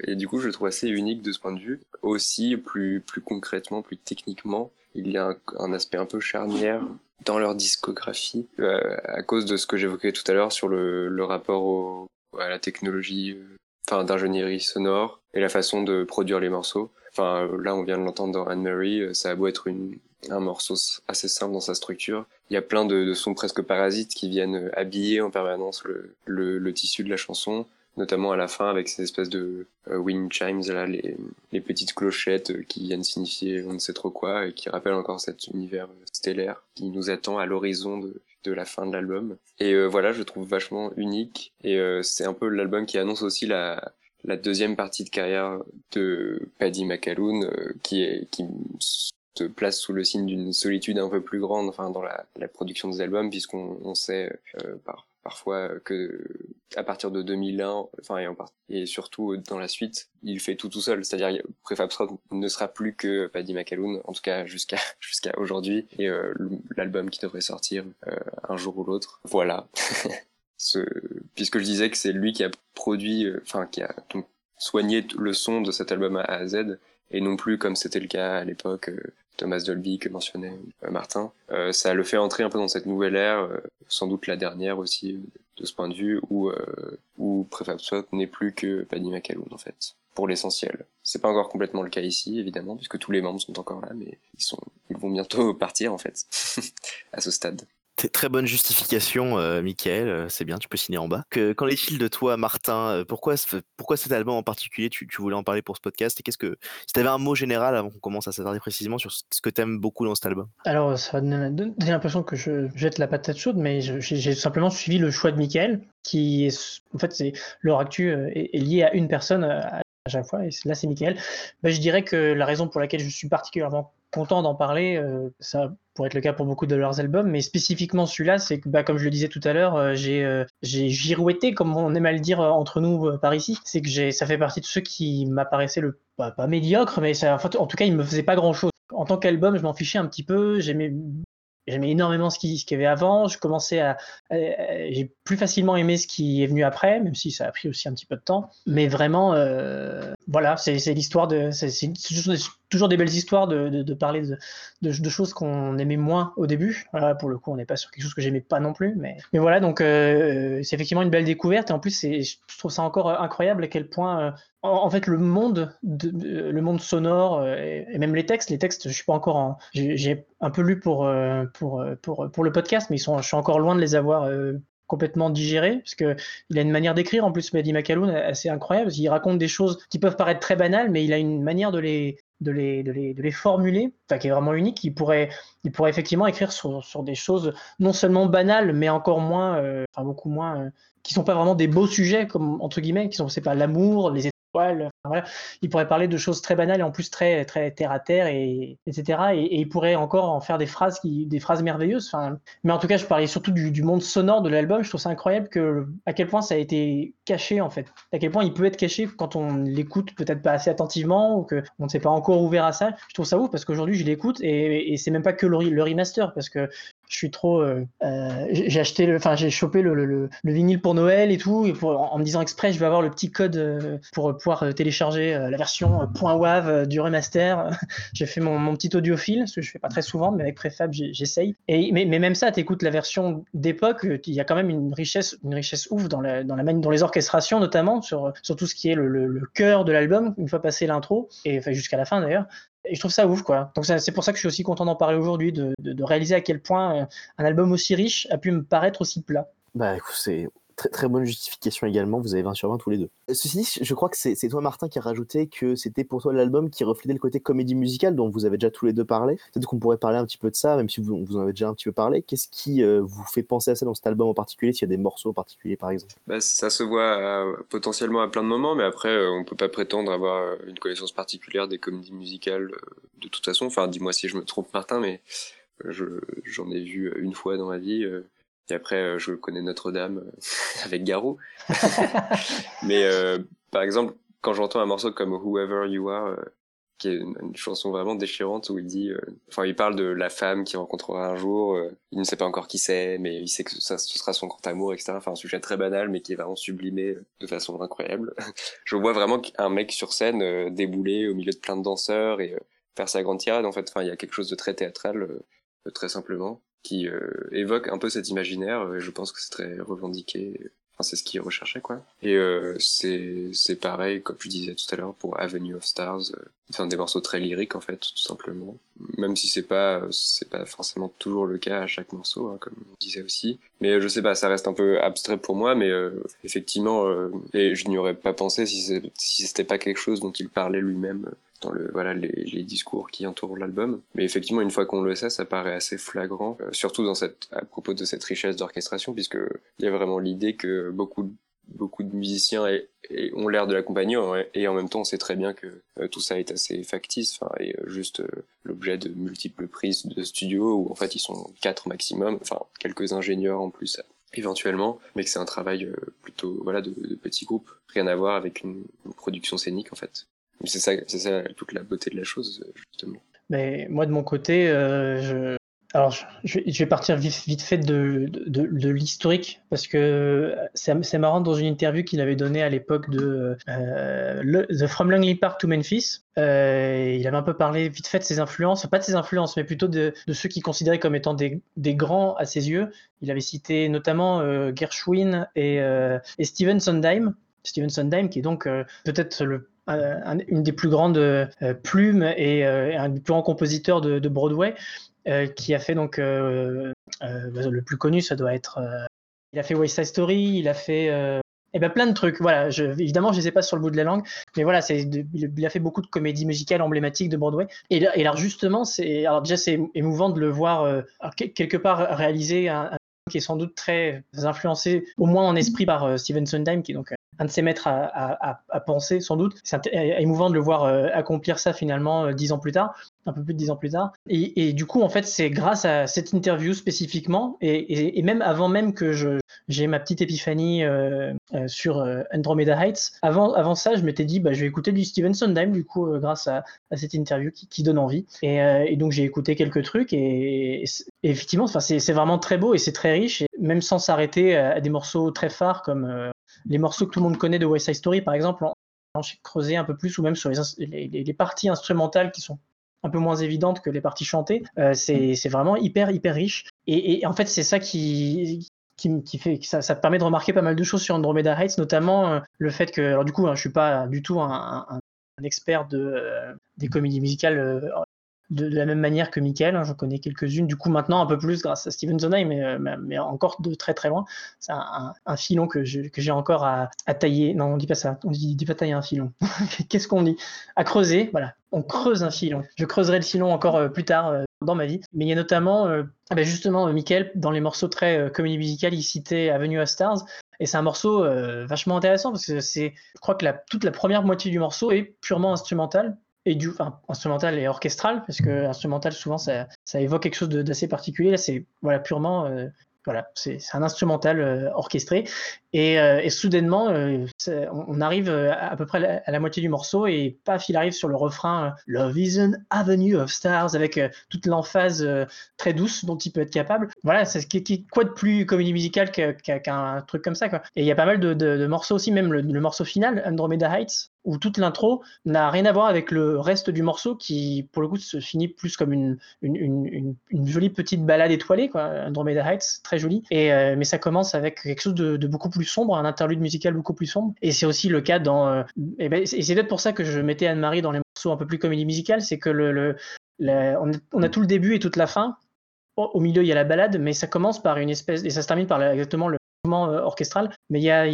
et du coup je le trouve assez unique de ce point de vue. Aussi plus plus concrètement, plus techniquement, il y a un, aspect un peu charnière dans leur discographie euh, à cause de ce que j'évoquais tout à l'heure sur le, le rapport au, à la technologie, euh, enfin d'ingénierie sonore et la façon de produire les morceaux. Enfin là on vient de l'entendre dans Anne-Marie, euh, ça a beau être une, un morceau assez simple dans sa structure, il y a plein de, sons presque parasites qui viennent euh, habiller en permanence le, tissu de la chanson. notamment à la fin avec ces espèces de wind chimes là, les, petites clochettes qui viennent signifier on ne sait trop quoi et qui rappellent encore cet univers stellaire qui nous attend à l'horizon de, la fin de l'album. Et voilà, je trouve vachement unique et c'est un peu l'album qui annonce aussi la la deuxième partie de carrière de Paddy McAloon qui est qui se place sous le signe d'une solitude un peu plus grande enfin dans la, production des albums puisqu'on on sait euh, par, parfois que à partir de 2001 enfin et, surtout dans la suite il fait tout tout seul. C'est-à-dire Prefab ne sera plus que Paddy McAloon en tout cas jusqu'à jusqu'à aujourd'hui. Et euh, l'album qui devrait sortir euh, un jour ou l'autre. Voilà. Puisque je disais que c'est lui qui a produit enfin qui a soigné le son de cet album A à Z et non plus comme c'était le cas à l'époque Thomas Dolby que mentionnait euh, Martin. Euh, ça le fait entrer un peu dans cette nouvelle ère, euh, sans doute la dernière aussi de ce point de vue, où, où Prefab Sprout n'est plus que Paddy McAloon en fait, pour l'essentiel. C'est pas encore complètement le cas ici, évidemment, puisque tous les membres sont encore là, mais ils sont, ils vont bientôt partir en fait, à ce stade. Très bonne justification, euh, Michael. Euh, c'est bien, tu peux signer en bas. Que, qu'en est-il de toi, Martin? Euh, pourquoi, pourquoi cet album en particulier? Tu, voulais en parler pour ce podcast Et qu'est-ce que, si tu avais un mot général avant qu'on commence à s'attarder précisément sur ce que tu aimes beaucoup dans cet album? Alors, ça va donner l'impression que je jette la patate chaude, mais j'ai simplement suivi le choix de Michael, qui est, en fait, c'est leur actu est, est lié à une personne à chaque fois, et là, c'est Michael. Ben, je dirais que la raison pour laquelle je suis particulièrement content d'en parler. Euh, ça pourrait être le cas pour beaucoup de leurs albums, mais spécifiquement celui-là, c'est que, bah, comme je le disais tout à l'heure, euh, j'ai euh, j'ai girouetté, comme on aime à le dire entre nous par ici. C'est que ça fait partie de ceux qui m'apparaissaient le bah, pas médiocre, mais ça, en tout cas, il me faisait pas grand-chose. En tant qu'album, je m'en fichais un petit peu. J'aimais J'aimais énormément ce qu'il y avait avant. Je commençais à, j'ai plus facilement aimé ce qui est venu après, même si ça a pris aussi un petit peu de temps. Mais vraiment, euh, voilà, c'est l'histoire de, c'est toujours des belles histoires de, parler de, choses qu'on aimait moins au début. Pour le coup, on n'est pas sur quelque chose que j'aimais pas non plus, mais, voilà, donc euh, c'est effectivement une belle découverte. Et en plus, je trouve ça encore incroyable à quel point euh, en, fait, le monde, le monde sonore euh, et, même les textes, les textes, je suis pas encore en, j'ai un peu lu pour, euh, pour, euh, pour, pour le podcast, mais je suis encore loin de les avoir complètement digérés, parce que il a une manière d'écrire en plus, Maddie McAloon, assez incroyable. Il raconte des choses qui peuvent paraître très banales, mais il a une manière de les, de les, de les, de les formuler, qui est vraiment unique. Il pourrait, il pourrait effectivement écrire sur, sur des choses non seulement banales, mais encore moins, enfin beaucoup moins, qui sont pas vraiment des beaux sujets, comme entre guillemets, qui sont, c'est pas l'amour, les il pourrait parler de choses très banales et en plus très, très terre à terre, et, etc. Et, il pourrait encore en faire des phrases, qui, des phrases merveilleuses. Enfin, mais en tout cas, je parlais surtout du, monde sonore de l'album. Je trouve ça incroyable que, à quel point ça a été caché, en fait. À quel point il peut être caché quand on l'écoute peut-être pas assez attentivement ou qu'on ne s'est pas encore ouvert à ça. Je trouve ça ouf parce qu'aujourd'hui, je l'écoute et, et c'est même pas que le, le, remaster parce que je suis trop. Euh, euh, j'ai acheté, enfin, j'ai chopé le, le, le, vinyle pour Noël et tout, en, me disant exprès, je vais avoir le petit code euh, pour pouvoir télécharger la version .wav du remaster. j'ai fait mon, petit audiophile, ce que je fais pas très souvent, mais avec Prefab, j'essaye. Mais, même ça, t'écoutes la version d'époque, il y a quand même une richesse, une richesse ouf dans la, dans les orchestrations notamment sur, sur tout ce qui est le, cœur de l'album une fois passé l'intro et jusqu'à la fin d'ailleurs et je trouve ça ouf, quoi. Donc c'est pour ça que je suis aussi content d'en parler aujourd'hui, de, réaliser à quel point euh, un album aussi riche a pu me paraître aussi plat. Bah écoute, c'est Très, bonne justification également, vous avez 20 sur 20 tous les deux. Ceci dit, je crois que c'est toi Martin qui a rajouté que c'était pour toi l'album qui reflétait le côté comédie musicale dont vous avez déjà tous les deux parlé. Peut-être qu'on pourrait parler un petit peu de ça, même si vous, vous en avez déjà un petit peu parlé. Qu'est-ce qui euh, vous fait penser à ça dans cet album en particulier, s'il y a des morceaux en particulier par exemple? Bah, Ça se voit euh, potentiellement à plein de moments, mais après euh, on peut pas prétendre avoir une connaissance particulière des comédies musicales de toute façon. Enfin, dis-moi si je me trompe Martin, mais j'en ai vu une fois dans ma vie et après, euh, je connais Notre-Dame euh, avec Garou. Mais euh, par exemple, quand j'entends un morceau comme Whoever You Are, qui est une, chanson vraiment déchirante où il dit, enfin, il parle de la femme qu'il rencontrera un jour. il ne sait pas encore qui c'est, mais il sait que ça, ce sera son grand amour, etc. Enfin, un sujet très banal, mais qui est vraiment sublimé de façon incroyable. je vois vraiment un mec sur scène débouler au milieu de plein de danseurs et faire sa grande tirade. En fait, enfin, il y a quelque chose de très théâtral, très simplement qui euh, évoque un peu cet imaginaire. Et je pense que c'est très revendiqué Enfin, c'est ce qu'ils recherchaient, quoi. Et euh, c'est pareil, comme tu disais tout à l'heure, pour Avenue of Stars. Euh, des morceaux très lyriques, en fait, tout simplement. Même si c'est pas pas forcément toujours le cas à chaque morceau, hein, comme on disait aussi. Mais je sais pas, ça reste un peu abstrait pour moi, mais euh, effectivement, euh, et je n'y aurais pas pensé si c'était pas quelque chose dont il parlait lui-même dans le voilà les, les, discours qui entourent l'album. Mais effectivement, une fois qu'on le sait, ça paraît assez flagrant, euh, surtout dans cette à propos de cette richesse d'orchestration, puisque il y a vraiment l'idée que beaucoup beaucoup de musiciens ont l'air de l'accompagner et en même temps on sait très bien que euh, tout ça est assez factice et euh, juste l'objet de multiples prises de studio où en fait ils sont quatre maximum enfin quelques ingénieurs en plus éventuellement mais que c'est un travail plutôt voilà de, de petits groupes rien à voir avec une production scénique en fait c'est ça, c'est ça toute la beauté de la chose, justement. Mais moi, de mon côté, euh, je... Alors, je, vais partir vite, vite fait de, de, l'historique, parce que c'est marrant dans une interview qu'il avait donnée à l'époque de euh, The From Langley Park to Memphis. Euh, il avait un peu parlé vite fait de ses influences, pas de ses influences, mais plutôt de, ceux qu'il considérait comme étant des, grands à ses yeux. Il avait cité notamment Gershwin et, et Steven Sondheim. Steven Sondheim, qui est donc peut-être le une des plus grandes euh, plumes et euh, un des plus grands compositeurs de, Broadway, euh, qui a fait donc le plus connu, ça doit être. il a fait West Side Story, il a fait et eh ben plein de trucs. Voilà, évidemment, je les ai pas sur le bout de la langue, mais voilà, c'est il a fait beaucoup de comédies musicales emblématiques de Broadway. Et, et alors justement, c'est alors déjà c'est émouvant de le voir quelque part réaliser un, qui est sans doute très influencé, au moins en esprit, par Steven Sondheim, qui est donc un de ses maîtres à, penser, sans doute. C'est émouvant de le voir euh, accomplir ça finalement euh, dix ans plus tard, un peu plus de dix ans plus tard. Et, du coup, en fait, c'est grâce à cette interview spécifiquement, et, même avant même que j'ai ma petite épiphanie euh, sur Andromeda Heights, avant, avant ça, je m'étais dit, bah, je vais écouter du Steven Sondheim, du coup, grâce à, cette interview qui, donne envie. Et, donc, j'ai écouté quelques trucs, et, effectivement, c'est vraiment très beau et c'est très riche, et même sans s'arrêter à, des morceaux très phares comme les morceaux que tout le monde connaît de West Side Story, par exemple, on creuser un peu plus, ou même sur les, parties instrumentales qui sont un peu moins évidentes que les parties chantées. Euh, c'est vraiment hyper, hyper riche. Et, en fait, c'est ça qui, qui, fait que ça, permet de remarquer pas mal de choses sur Andromeda Heights, notamment euh, le fait que, alors du coup, hein, je suis pas du tout un, expert de, euh, des comédies musicales de, la même manière que Michael, hein, j'en connais quelques-unes, du coup maintenant un peu plus grâce à Steven mais, euh, mais, encore de très très loin. C'est un, filon que j'ai encore à, tailler. Non, on dit pas ça, on dit, dit pas tailler un filon. Qu'est-ce qu'on dit? À creuser, voilà. On creuse un filon. Je creuserai le filon encore euh, plus tard euh, dans ma vie. Mais il y a notamment, ah ben justement, Michael, dans les morceaux très comédie musicale, il citait Avenue of Stars. Et c'est un morceau vachement intéressant parce que c'est, je crois que toute la première moitié du morceau est purement instrumentale et du enfin, instrumental et orchestral parce que instrumental souvent ça, ça évoque quelque chose d'assez particulier. Là c'est voilà purement euh, voilà c'est un instrumental euh, orchestré. Et, euh, et soudainement on arrive à, peu près à la, moitié du morceau et paf il arrive sur le refrain Love is an avenue of stars avec toute l'emphase très douce dont il peut être capable. Voilà c'est quoi de plus comédie musicale qu'un truc comme ça quoi. Et il y a pas mal de, de, morceaux aussi même le, le morceau final Andromeda Heights où toute l'intro n'a rien à voir avec le reste du morceau qui, pour le coup, se finit plus comme une, jolie petite balade étoilée, quoi, Andromeda Heights, très jolie. Et, euh, mais ça commence avec quelque chose de, beaucoup plus sombre, un interlude musical beaucoup plus sombre. Et c'est aussi le cas dans. Euh, et, ben, c'est peut-être pour ça que je mettais Anne-Marie dans les morceaux un peu plus comédie musicale, c'est que le, le on, a, tout le début et toute la fin. Au milieu, il y a la balade, mais ça commence par une espèce, et ça se termine par exactement le, orchestral, mais il y a,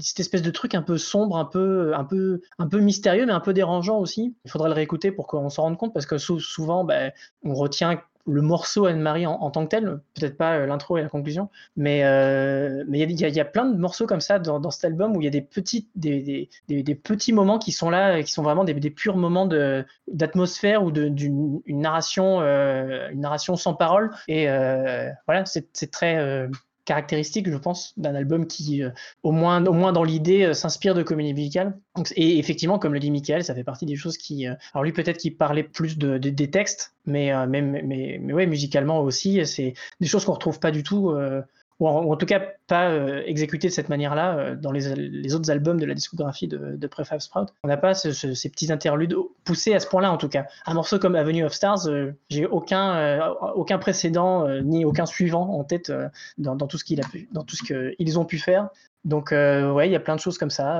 cette espèce de truc un peu sombre, un peu, un peu, un peu mystérieux, mais un peu dérangeant aussi. Il faudrait le réécouter pour qu'on s'en rende compte, parce que souvent, ben, on retient le morceau Anne-Marie en, tant que tel, peut-être pas euh, l'intro et la conclusion, mais euh, mais il y, a, plein de morceaux comme ça dans, cet album où il y a des petits des, des, petits moments qui sont là, qui sont vraiment des, purs moments d'atmosphère ou d'une narration une narration sans parole et voilà c'est très caractéristique, je pense, d'un album qui, euh, au, moins, au moins dans l'idée, euh, s'inspire de comédie musicale. et effectivement, comme le dit Michael, ça fait partie des choses qui. Euh, alors lui, peut-être qu'il parlait plus de, des textes, mais, mais, mais, mais, ouais, musicalement aussi, c'est des choses qu'on retrouve pas du tout ou en, tout cas pas euh, exécuté de cette manière-là euh, dans les, autres albums de la discographie de, Prefab Sprout. On n'a pas ces petits interludes poussés à ce point-là en tout cas. Un morceau comme Avenue of Stars, j'ai aucun, précédent ni aucun suivant en tête dans, tout ce qu'ils ont pu faire. Donc ouais, il y a plein de choses comme ça.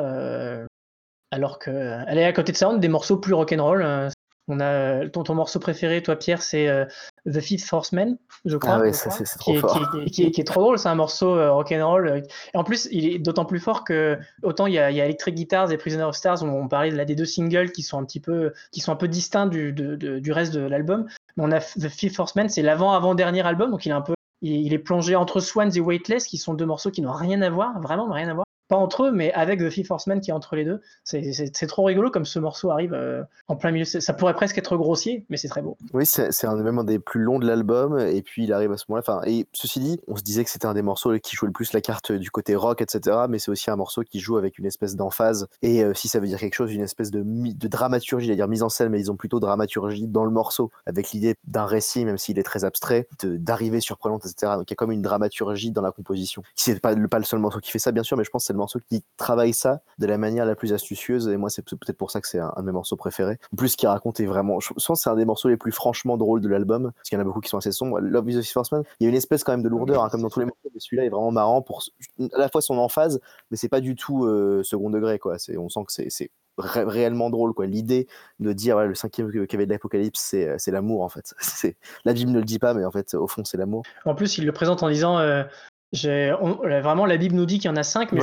alors est à côté de ça, on a des morceaux plus rock'n'roll. On a ton, ton, morceau préféré, toi Pierre, c'est euh, The Fifth Horseman, je crois. Ah ça c'est trop qui, fort. Qui, est trop drôle, c'est un morceau euh, rock'n'roll. Euh, et en plus, il est d'autant plus fort que autant il y, a, il y a Electric Guitars et Prisoner of Stars, on, on parlait de, là, des deux singles qui sont un petit peu, qui sont un peu distincts du, du reste de l'album. Mais on a The Fifth Horseman, c'est l'avant-avant-dernier album, donc il est un peu, il, est plongé entre Swans et Weightless, qui sont deux morceaux qui n'ont rien à voir, vraiment rien à voir pas entre eux, mais avec The Fifth Horseman qui est entre les deux. C'est trop rigolo comme ce morceau arrive euh, en plein milieu. Ça pourrait presque être grossier, mais c'est très beau. Oui, c'est un même des plus longs de l'album, et puis il arrive à ce moment-là. Et ceci dit, on se disait que c'était un des morceaux qui jouait le plus la carte du côté rock, etc. Mais c'est aussi un morceau qui joue avec une espèce d'emphase, et euh, si ça veut dire quelque chose, une espèce de, dramaturgie, c'est-à-dire mise en scène, mais ils ont plutôt dramaturgie dans le morceau, avec l'idée d'un récit, même s'il est très abstrait, d'arriver surprenante, etc. Donc il y a comme une dramaturgie dans la composition. C'est pas, pas le seul morceau qui fait ça, bien sûr, mais je pense que c'est le morceau qui travaille ça de la manière la plus astucieuse. Et moi, c'est peut-être pour ça que c'est un, de mes morceaux préférés. En plus, qui raconte vraiment. Je pense c'est un des morceaux les plus franchement drôles de l'album, parce qu'il y en a beaucoup qui sont assez sombres. Love is a First il y a une espèce quand même de lourdeur, hein, comme dans tous les morceaux, mais celui-là est vraiment marrant pour à la fois son emphase, mais c'est pas du tout euh, second degré, quoi. On sent que c'est réellement drôle quoi l'idée de dire le cinquième avait de l'apocalypse c'est c'est l'amour en fait la Bible ne le dit pas mais en fait au fond c'est l'amour en plus il le présente en disant euh, vraiment, la Bible nous dit qu'il y en a cinq, mais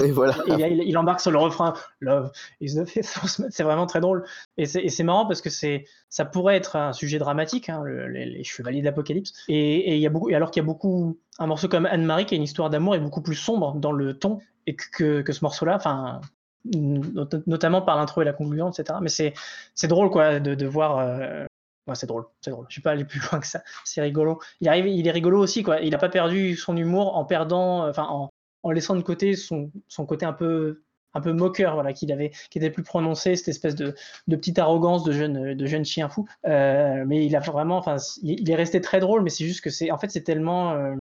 il, embarque sur le refrain Love is the fifth C'est vraiment très drôle. Et c'est marrant parce que ça pourrait être un sujet dramatique, hein, les, chevaliers d'Apocalypse. Et, y a beaucoup, alors qu'il y a beaucoup. Un morceau comme Anne-Marie qui a une histoire d'amour est beaucoup plus sombre dans le ton et que, ce morceau-là, enfin, notamment par l'intro et la conclusion, etc. Mais c'est drôle quoi de, voir. Euh, c'est drôle, c'est drôle. Je suis pas aller plus loin que ça. C'est rigolo. Il arrive, il est rigolo aussi, quoi. Il n'a pas perdu son humour en perdant, euh, en, en, laissant de côté son, son côté un peu, un peu moqueur, voilà, qu'il avait, qui était plus prononcé, cette espèce de, de petite arrogance de jeune, de jeune chien fou. Euh, mais il a vraiment, enfin, il est resté très drôle, mais c'est juste que c'est, en fait, c'est tellement, euh,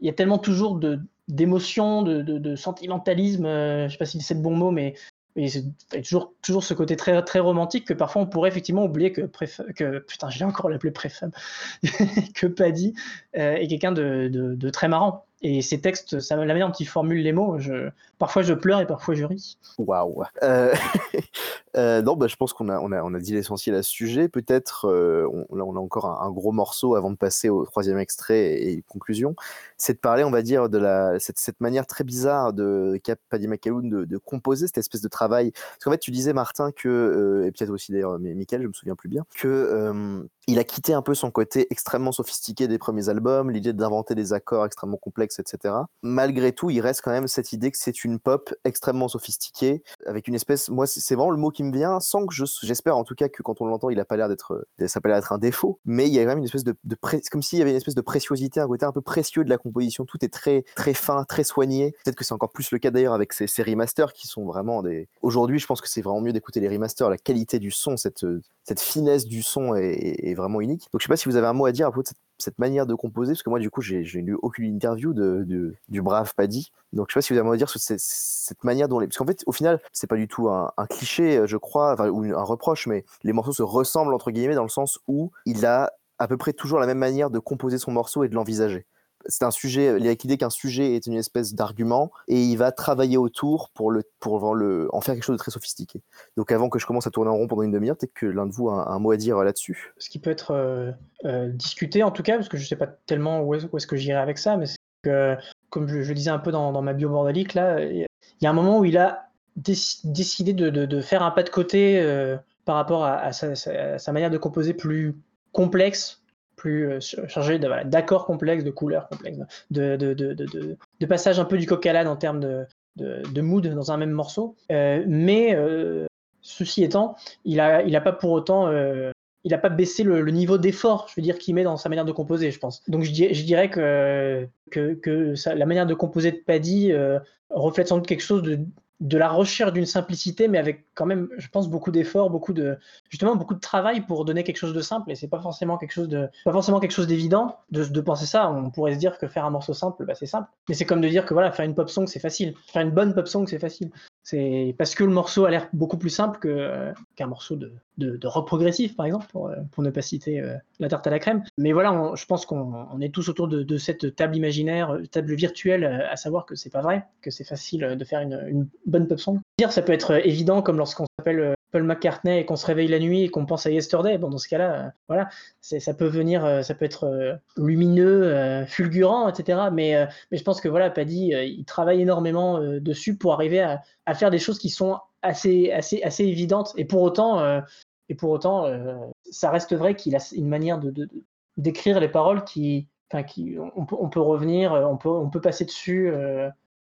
il y a tellement toujours de de, de, sentimentalisme, je sais pas si c'est le bon mot, mais et c'est toujours, toujours ce côté très, très romantique que parfois on pourrait effectivement oublier que, que putain, j'ai encore l'appelé préfab, que Paddy euh, est quelqu'un de, de, de, très marrant. Et ces textes, ça, la manière dont il formule les mots, je, parfois je pleure et parfois je ris. Waouh. Euh, euh, non, bah, je pense qu'on a, on a, on a dit l'essentiel à ce sujet. Peut-être, euh, là, on a encore un, gros morceau avant de passer au troisième extrait et, conclusion. C'est de parler, on va dire, de la, cette, cette manière très bizarre de Cap Paddy de, de, composer cette espèce de travail. Parce qu'en fait, tu disais, Martin, que, et peut-être aussi d'ailleurs, mais Michael, je me souviens plus bien, que il a quitté un peu son côté extrêmement sophistiqué des premiers albums, l'idée d'inventer des accords extrêmement complexes, etc. Malgré tout, il reste quand même cette idée que c'est une pop extrêmement sophistiquée, avec une espèce, moi c'est vraiment le mot qui me vient, sans que j'espère en tout cas que quand on l'entend, il a pas l'air d'être, ça pas l'air d'être un défaut, mais il y a quand même une espèce de, comme s'il y avait une espèce de préciosité, un côté un peu précieux de la composition, tout est très très fin, très soigné. Peut-être que c'est encore plus le cas d'ailleurs avec ces, remasters qui sont vraiment des. Aujourd'hui, je pense que c'est vraiment mieux d'écouter les remasters, la qualité du son, cette cette finesse du son est, vraiment unique. Donc je sais pas si vous avez un mot à dire à propos de cette, manière de composer, parce que moi du coup j'ai lu aucune interview de, du brave Paddy. Donc je sais pas si vous avez un à dire sur cette, cette manière dont les... Parce qu'en fait au final c'est pas du tout un, cliché je crois, ou un reproche, mais les morceaux se ressemblent entre guillemets dans le sens où il a à peu près toujours la même manière de composer son morceau et de l'envisager c'est un sujet, il y a l'idée qu'un sujet est une espèce d'argument et il va travailler autour pour, le, pour en faire quelque chose de très sophistiqué. Donc avant que je commence à tourner en rond pendant une demi-heure, peut-être que l'un de vous a un, mot à dire là-dessus. Ce qui peut être euh, euh, discuté en tout cas, parce que je ne sais pas tellement où est-ce, que j'irai avec ça, mais comme je, le disais un peu dans, ma bio bordélique, là, il y a un moment où il a décidé de, faire un pas de côté euh, par rapport à, sa manière de composer plus complexe plus euh, chargé d'accords complexes, de couleurs complexes, de, de, passage un peu du coq à l'âne en termes de, mood dans un même morceau. Euh, mais euh, ceci étant, il n'a a pas pour autant il n'a pas baissé le, niveau d'effort, je veux dire, qu'il met dans sa manière de composer, je pense. Donc je, dirais que la manière de composer de Paddy reflète sans doute quelque chose de, de la recherche d'une simplicité, mais avec quand même, je pense, beaucoup d'efforts, beaucoup de, justement, beaucoup de travail pour donner quelque chose de simple. Et c'est pas forcément quelque chose de, pas forcément quelque chose d'évident de, penser ça. On pourrait se dire que faire un morceau simple, bah, c'est simple. Mais c'est comme de dire que voilà, faire une pop song, c'est facile. Faire une bonne pop song, c'est facile. C'est parce que le morceau a l'air beaucoup plus simple que, qu'un morceau de, de, rock progressif, par exemple, pour, pour ne pas citer euh, la tarte à la crème. Mais voilà, je pense qu'on on est tous autour de, de, cette table imaginaire, table virtuelle, à savoir que c'est pas vrai, que c'est facile de faire une, une bonne pop song. Dire, ça peut être évident, comme lorsqu'on s'appelle Paul McCartney et qu'on se réveille la nuit et qu'on pense à Yesterday, bon, dans ce cas-là, euh, voilà, ça peut venir, euh, ça peut être euh, lumineux, fulgurant, etc. Mais, je pense que voilà, Paddy, il travaille énormément dessus pour arriver à, faire des choses qui sont assez, assez, assez évidentes. Et pour autant, et pour autant ça reste vrai qu'il a une manière de, d'écrire les paroles qui, enfin, qui on peut revenir, on peut, on peut passer dessus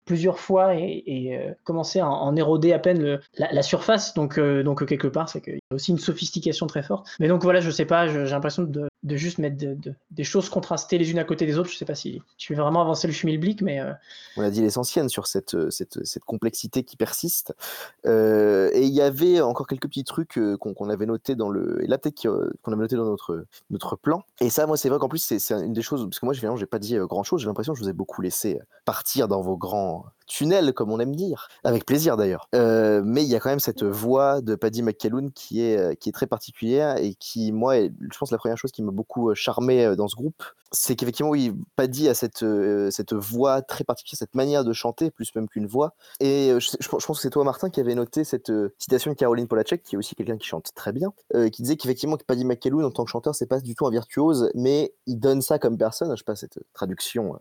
plusieurs fois et, euh, commencer à en éroder à peine la, surface. Donc, euh, donc quelque part, c'est qu'il y a aussi une sophistication très forte. Mais donc voilà, je sais pas, j'ai l'impression de, de, juste mettre de, de, des choses contrastées les unes à côté des autres. Je sais pas si je vais vraiment avancer le schmilblick, mais... Euh... On a dit l'essentiel sur cette, euh, cette, cette, complexité qui persiste. Euh, et il y avait encore quelques petits trucs qu'on qu avait notés dans le... Et là, peut-être qu'on avait noté dans notre, notre plan. Et ça, moi, c'est vrai qu'en plus, c'est une des choses... Parce que moi, finalement, j'ai pas dit grand-chose. J'ai l'impression que je vous ai beaucoup laissé partir dans vos grands tunnel, comme on aime dire, avec plaisir d'ailleurs. Euh, mais il y a quand même cette voix de Paddy McCalloon qui est, euh, qui est très particulière et qui, moi, je pense la première chose qui m'a beaucoup euh, charmé dans ce groupe, c'est qu'effectivement, oui, Paddy a cette, cette voix très particulière, cette manière de chanter, plus même qu'une voix. Et je, pense que c'est toi, Martin, qui avait noté cette citation de Caroline Polacek, qui est aussi quelqu'un qui chante très bien, qui disait qu'effectivement, que Paddy McCalloon, en tant que chanteur, c'est pas du tout un virtuose, mais il donne ça comme personne. Je sais pas, cette traduction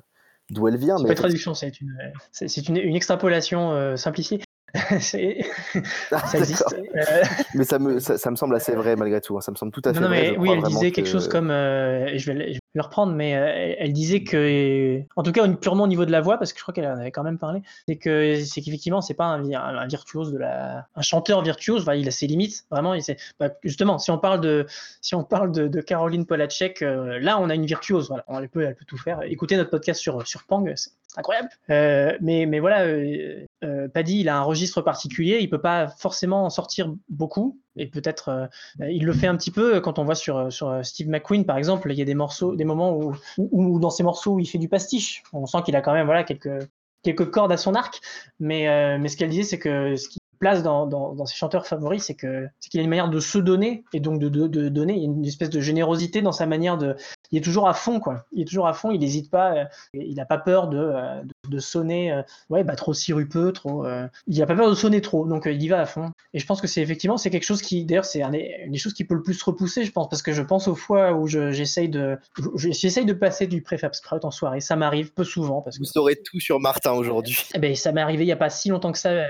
d'où elle vient. C'est mais pas une traduction, c'est une, c'est une, une, extrapolation euh, simplifiée. ça existe. Euh... mais ça me, ça, ça, me semble assez vrai malgré tout. Hein. Ça me semble tout à fait non, vrai. Mais, oui, elle disait que... quelque chose comme, euh, je vais, je vais, le reprendre, mais euh, elle disait que, en tout cas, purement au niveau de la voix, parce que je crois qu'elle en avait quand même parlé, c'est que c'est qu'effectivement, c'est pas un, un, virtuose de la, un chanteur virtuose. Enfin, il a ses limites, vraiment. Il bah, justement, si on parle de, si on parle de, de Caroline Polacek, euh, là, on a une virtuose. Voilà, elle peut, elle peut tout faire. Écoutez notre podcast sur sur Pang, incroyable. Euh, mais, mais voilà, euh, euh, Paddy, il a un registre particulier, il peut pas forcément en sortir beaucoup, et peut-être il le fait un petit peu quand on voit sur, sur Steve McQueen, par exemple, il y a des morceaux, des moments où, où, dans ces morceaux où il fait du pastiche. On sent qu'il a quand même voilà quelques quelques cordes à son arc, mais mais ce qu'elle disait, c'est que ce place dans, dans, dans, ses chanteurs favoris, c'est que c'est qu'il a une manière de se donner et donc de, de, de, donner. Il y a une espèce de générosité dans sa manière de. Il est toujours à fond, quoi. Il est toujours à fond. Il n'hésite pas. Euh, il n'a pas peur de, de, de sonner, euh, ouais, bah trop sirupeux, trop. Euh, il n'a pas peur de sonner trop, donc il y va à fond. Et je pense que c'est effectivement c'est quelque chose qui, d'ailleurs, c'est une des choses qui peut le plus repousser, je pense, parce que je pense aux fois où j'essaye de, j'essaye de passer du préfab sprout en soirée. Ça m'arrive peu souvent parce que. Vous saurez tout sur Martin aujourd'hui. Eh ben, ça m'est arrivé il y a pas si longtemps que ça,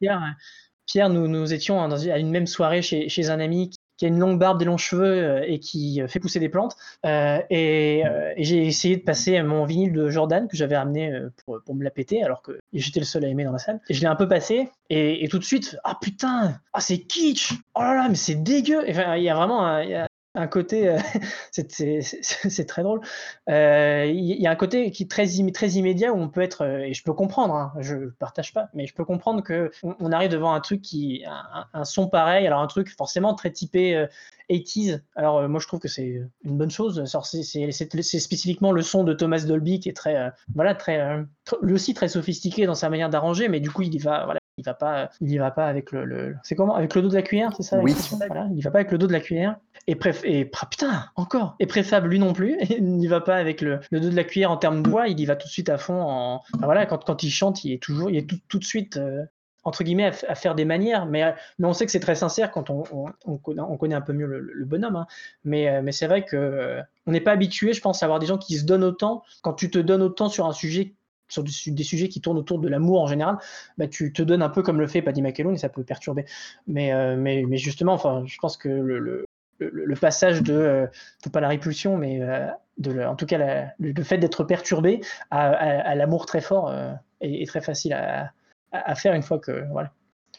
Pierre. Pierre, nous, nous étions dans, à une même soirée chez, un ami qui, a une longue barbe, des longs cheveux et qui fait pousser des plantes. Euh, et, euh, j'ai essayé de passer mon vinyle de Jordan que j'avais amené pour, me la péter, alors que j'étais le seul à aimer dans la salle. Et je l'ai un peu passé, et, tout de suite, ah putain, ah c'est kitsch, oh là là, mais c'est dégueu. Il y a vraiment un côté, euh, c'est très drôle. Il euh, y, y, a un côté qui est très, immédiat où on peut être, et je peux comprendre, hein, je partage pas, mais je peux comprendre que on, arrive devant un truc qui, un, un, son pareil, alors un truc forcément très typé euh, 80s. Alors euh, moi je trouve que c'est une bonne chose. C'est spécifiquement le son de Thomas Dolby qui est très, euh, voilà, très, lui aussi très sophistiqué dans sa manière d'arranger, mais du coup il va, voilà, il va pas, il y va pas avec le, le c'est comment, avec le dos de la cuillère, c'est ça Oui. Voilà, il va pas avec le dos de la cuillère. Et préf, et ah, putain, encore. Et préfab lui non plus. Il n'y va pas avec le, le, dos de la cuillère en termes de voix. Il y va tout de suite à fond. En, enfin, voilà, quand, quand il chante, il est toujours, il est tout, tout de suite. Euh, entre guillemets, à, à, faire des manières, mais, mais on sait que c'est très sincère quand on, on, on, connaît, on, connaît, un peu mieux le, le bonhomme. Hein. Mais, mais c'est vrai que euh, on n'est pas habitué, je pense, à avoir des gens qui se donnent autant. Quand tu te donnes autant sur un sujet sur des sujets qui tournent autour de l'amour en général, bah, tu te donnes un peu comme le fait Paddy McAloon et ça peut perturber. Mais, euh, mais, mais justement, enfin, je pense que le, le, passage de, euh, pas la répulsion, mais euh, en tout cas le, fait d'être perturbé à, l'amour très fort est, très facile à, à, faire une fois que voilà,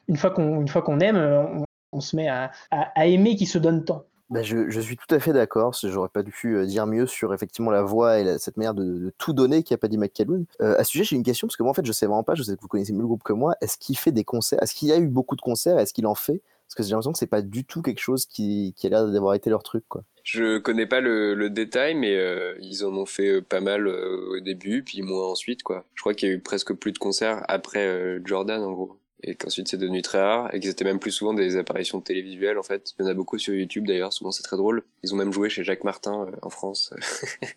une fois qu'on une fois qu'on aime, on, on, se met à, à, aimer qui se donne tant. Bah, je, suis tout à fait d'accord. J'aurais pas dû euh, dire mieux sur effectivement la voix et cette manière de, tout donner qu'a pas dit McCallum. Euh, à ce sujet, j'ai une question parce que moi, en fait, je sais vraiment pas. Je sais que vous connaissez mieux le groupe que moi. Est-ce qu'il fait des concerts Est-ce qu'il y a eu beaucoup de concerts Est-ce qu'il en fait? Parce que j'ai l'impression que c'est pas du tout quelque chose qui, qui a l'air d'avoir été leur truc, quoi. Je connais pas le, détail, mais euh, ils en ont fait euh, pas mal au début, puis moins ensuite, quoi. Je crois qu'il y a eu presque plus de concerts après Jordan, en gros. Et qu'ensuite c'est devenu très rare, et que c'était même plus souvent des apparitions télévisuelles, en fait. Il y en a beaucoup sur YouTube, d'ailleurs, souvent c'est très drôle. Ils ont même joué chez Jacques Martin, euh, en France,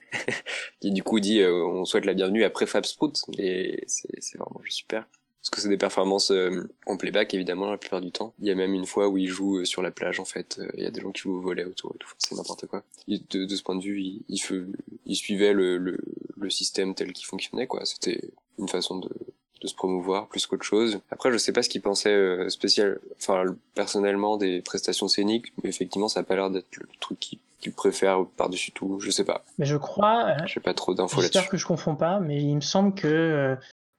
qui du coup dit euh, on souhaite la bienvenue après Fab Sprout, et c'est vraiment super. Parce que c'est des performances euh, en playback, évidemment, la plupart du temps. Il y a même une fois où ils jouent euh, sur la plage, en fait. Euh, Il y a des gens qui jouent au volet autour et tout. C'est n'importe quoi. De, ce point de vue, il, il, il suivait le, le, le système tel qu'il fonctionnait, quoi. C'était une façon de, de se promouvoir plus qu'autre chose. Après, je sais pas ce qu'il pensait euh, spécial, enfin, personnellement des prestations scéniques, mais effectivement, ça a pas l'air d'être le truc qu'il qu'il préfère par-dessus tout. Je sais pas. Mais je crois, euh, J'ai pas trop d'infos j'espère là-dessus. que je confonds pas, mais il me semble que, euh,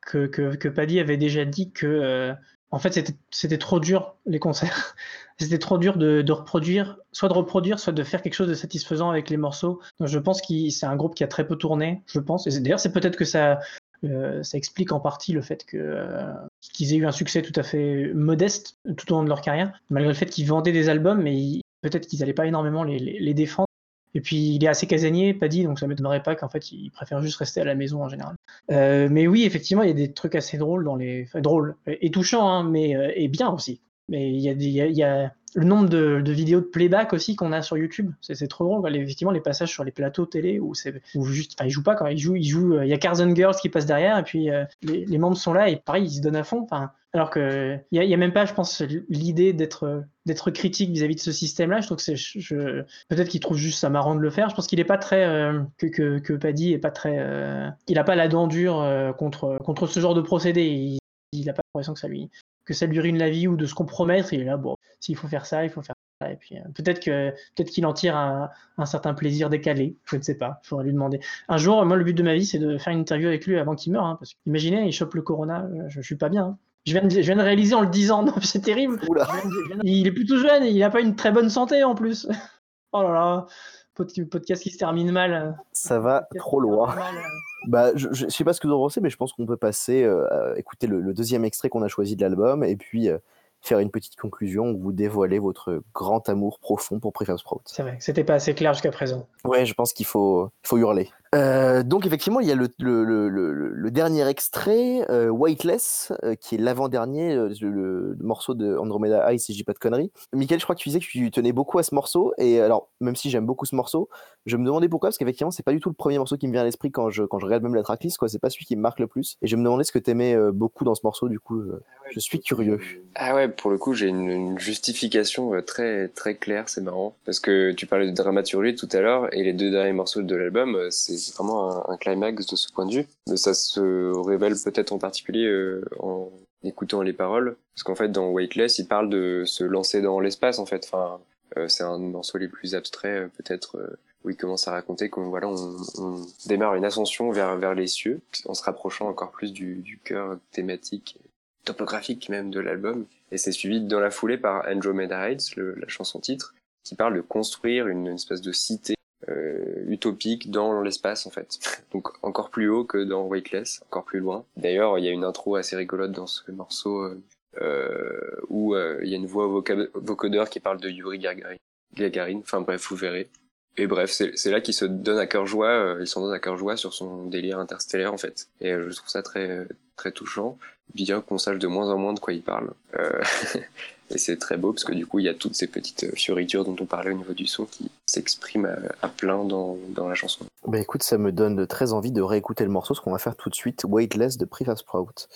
que, que, que Paddy avait déjà dit que, euh, en fait, c'était- trop dur, les concerts. C'était trop dur de, de reproduire, soit de reproduire, soit de faire quelque chose de satisfaisant avec les morceaux. Donc, je pense que c'est un groupe qui a très peu tourné, je pense. Et d'ailleurs, c'est peut-être que ça, euh, ça explique en partie le fait euh, qu'ils aient eu un succès tout à fait modeste tout au long de leur carrière, malgré le fait qu'ils vendaient des albums, mais peut-être qu'ils n'allaient pas énormément les, défendre. Et puis il est assez casanier, Paddy, donc ça m'étonnerait pas qu'en fait il préfère juste rester à la maison en général. Euh, mais oui, effectivement, il y a des trucs assez drôles dans les, drôles et touchants, hein, mais et bien aussi. Mais il y a des, il y a le nombre de, vidéos de playback aussi qu'on a sur YouTube, c'est trop drôle. Les- effectivement, les passages sur les plateaux télé où c'est, où juste, enfin, ils jouent pas quand ils jouent, ils jouent. euh, Il y a Cars and Girls qui passe derrière et puis euh, les, membres sont là et pareil, ils se donnent à fond. Enfin, alors que il y a, même pas, je pense, l'idée d'être d'être critique vis-à-vis de ce système-là. Je trouve que c'est, je, peut-être qu'il trouve juste ça marrant de le faire. Je pense qu'il est pas très euh, que, que que Paddy est pas très, il a pas la dent dure contre contre ce genre de procédé. Il, il a pas l'impression que ça lui que ça lui ruine la vie ou de se compromettre. Il est là, bon, s'il faut faire ça, il faut faire ça. Et puis euh, peut-être que peut-être qu'il en tire un, un certain plaisir décalé. Je ne sais pas. Il faudrait lui demander. Un jour, moi, le but de ma vie, c'est de faire une interview avec lui avant qu'il meure. Hein, parce que imaginez, il chope le corona. euh, Je, je suis pas bien. hein. Je viens, de, je viens de réaliser en le disant. C'est terrible. Oula. De- Il est plutôt jeune et il n'a pas une très bonne santé en plus. Oh là là. Pod- Podcast qui se termine mal. Ça va trop loin. Bah, je, je sais pas ce que vous en pensez, mais je pense qu'on peut passer euh, à écouter le, le deuxième extrait qu'on a choisi de l'album et puis euh, faire une petite conclusion où vous dévoilez votre grand amour profond pour Prefab Sprout. C'est vrai, c'était pas assez clair jusqu'à présent. Ouais, je pense qu'il faut, faut hurler. Euh, donc effectivement, il y a le, le, le, le- le dernier extrait, euh, Weightless, euh, qui est l'avant-dernier, le, morceau de Andromeda High, si je dis pas de conneries. Michael, je crois que tu disais que tu tenais beaucoup à ce morceau, et alors, même si j'aime beaucoup ce morceau, je me demandais pourquoi, parce qu'effectivement, c'est pas du tout le premier morceau qui me vient à l'esprit quand je, quand je regarde même la tracklist, quoi. C'est pas celui qui me marque le plus. Et je me demandais ce que t'aimais beaucoup dans ce morceau, du coup, euh, je suis curieux. Ah ouais, pour le coup, j'ai une, une justification très très claire, c'est marrant. Parce que tu parlais de dramaturgie tout à l'heure, et les deux derniers morceaux de l'album, c'est c'est vraiment un, climax de ce point de vue. Ça se révèle peut-être en particulier euh, en écoutant les paroles. Parce qu'en fait, dans Weightless, il parle de se lancer dans l'espace, en fait. Euh, c'est un des morceaux les plus abstraits, euh, peut-être, où il commence à raconter qu'on voilà, on, on démarre une ascension vers, vers les cieux, en se rapprochant encore plus du, cœur thématique topographique même de l'album. Et c'est suivi dans la foulée par Andromeda Heights, la chanson titre, qui parle de construire une espèce de cité euh, utopique dans l'espace en fait. Donc encore plus haut que dans Weightless, encore plus loin. D'ailleurs, il y a une intro assez rigolote dans ce morceau euh, euh, où il y a une voix vocodeur qui parle de Yuri Gagarin. Enfin bref, vous verrez. Et bref, c'est là qu'il se donne à cœur joie, euh, il s'en donne à cœur joie sur son délire interstellaire en fait. Et je trouve ça très très touchant, bien qu'on sache de moins en moins de quoi il parle. et c'est très beau parce que du coup il y a toutes ces petites fioritures dont on parlait au niveau du son qui s'expriment à, à plein dans, dans la chanson. Bah écoute, ça me donne très envie de réécouter le morceau, ce qu'on va faire tout de suite, Weightless de Prefab Sprout.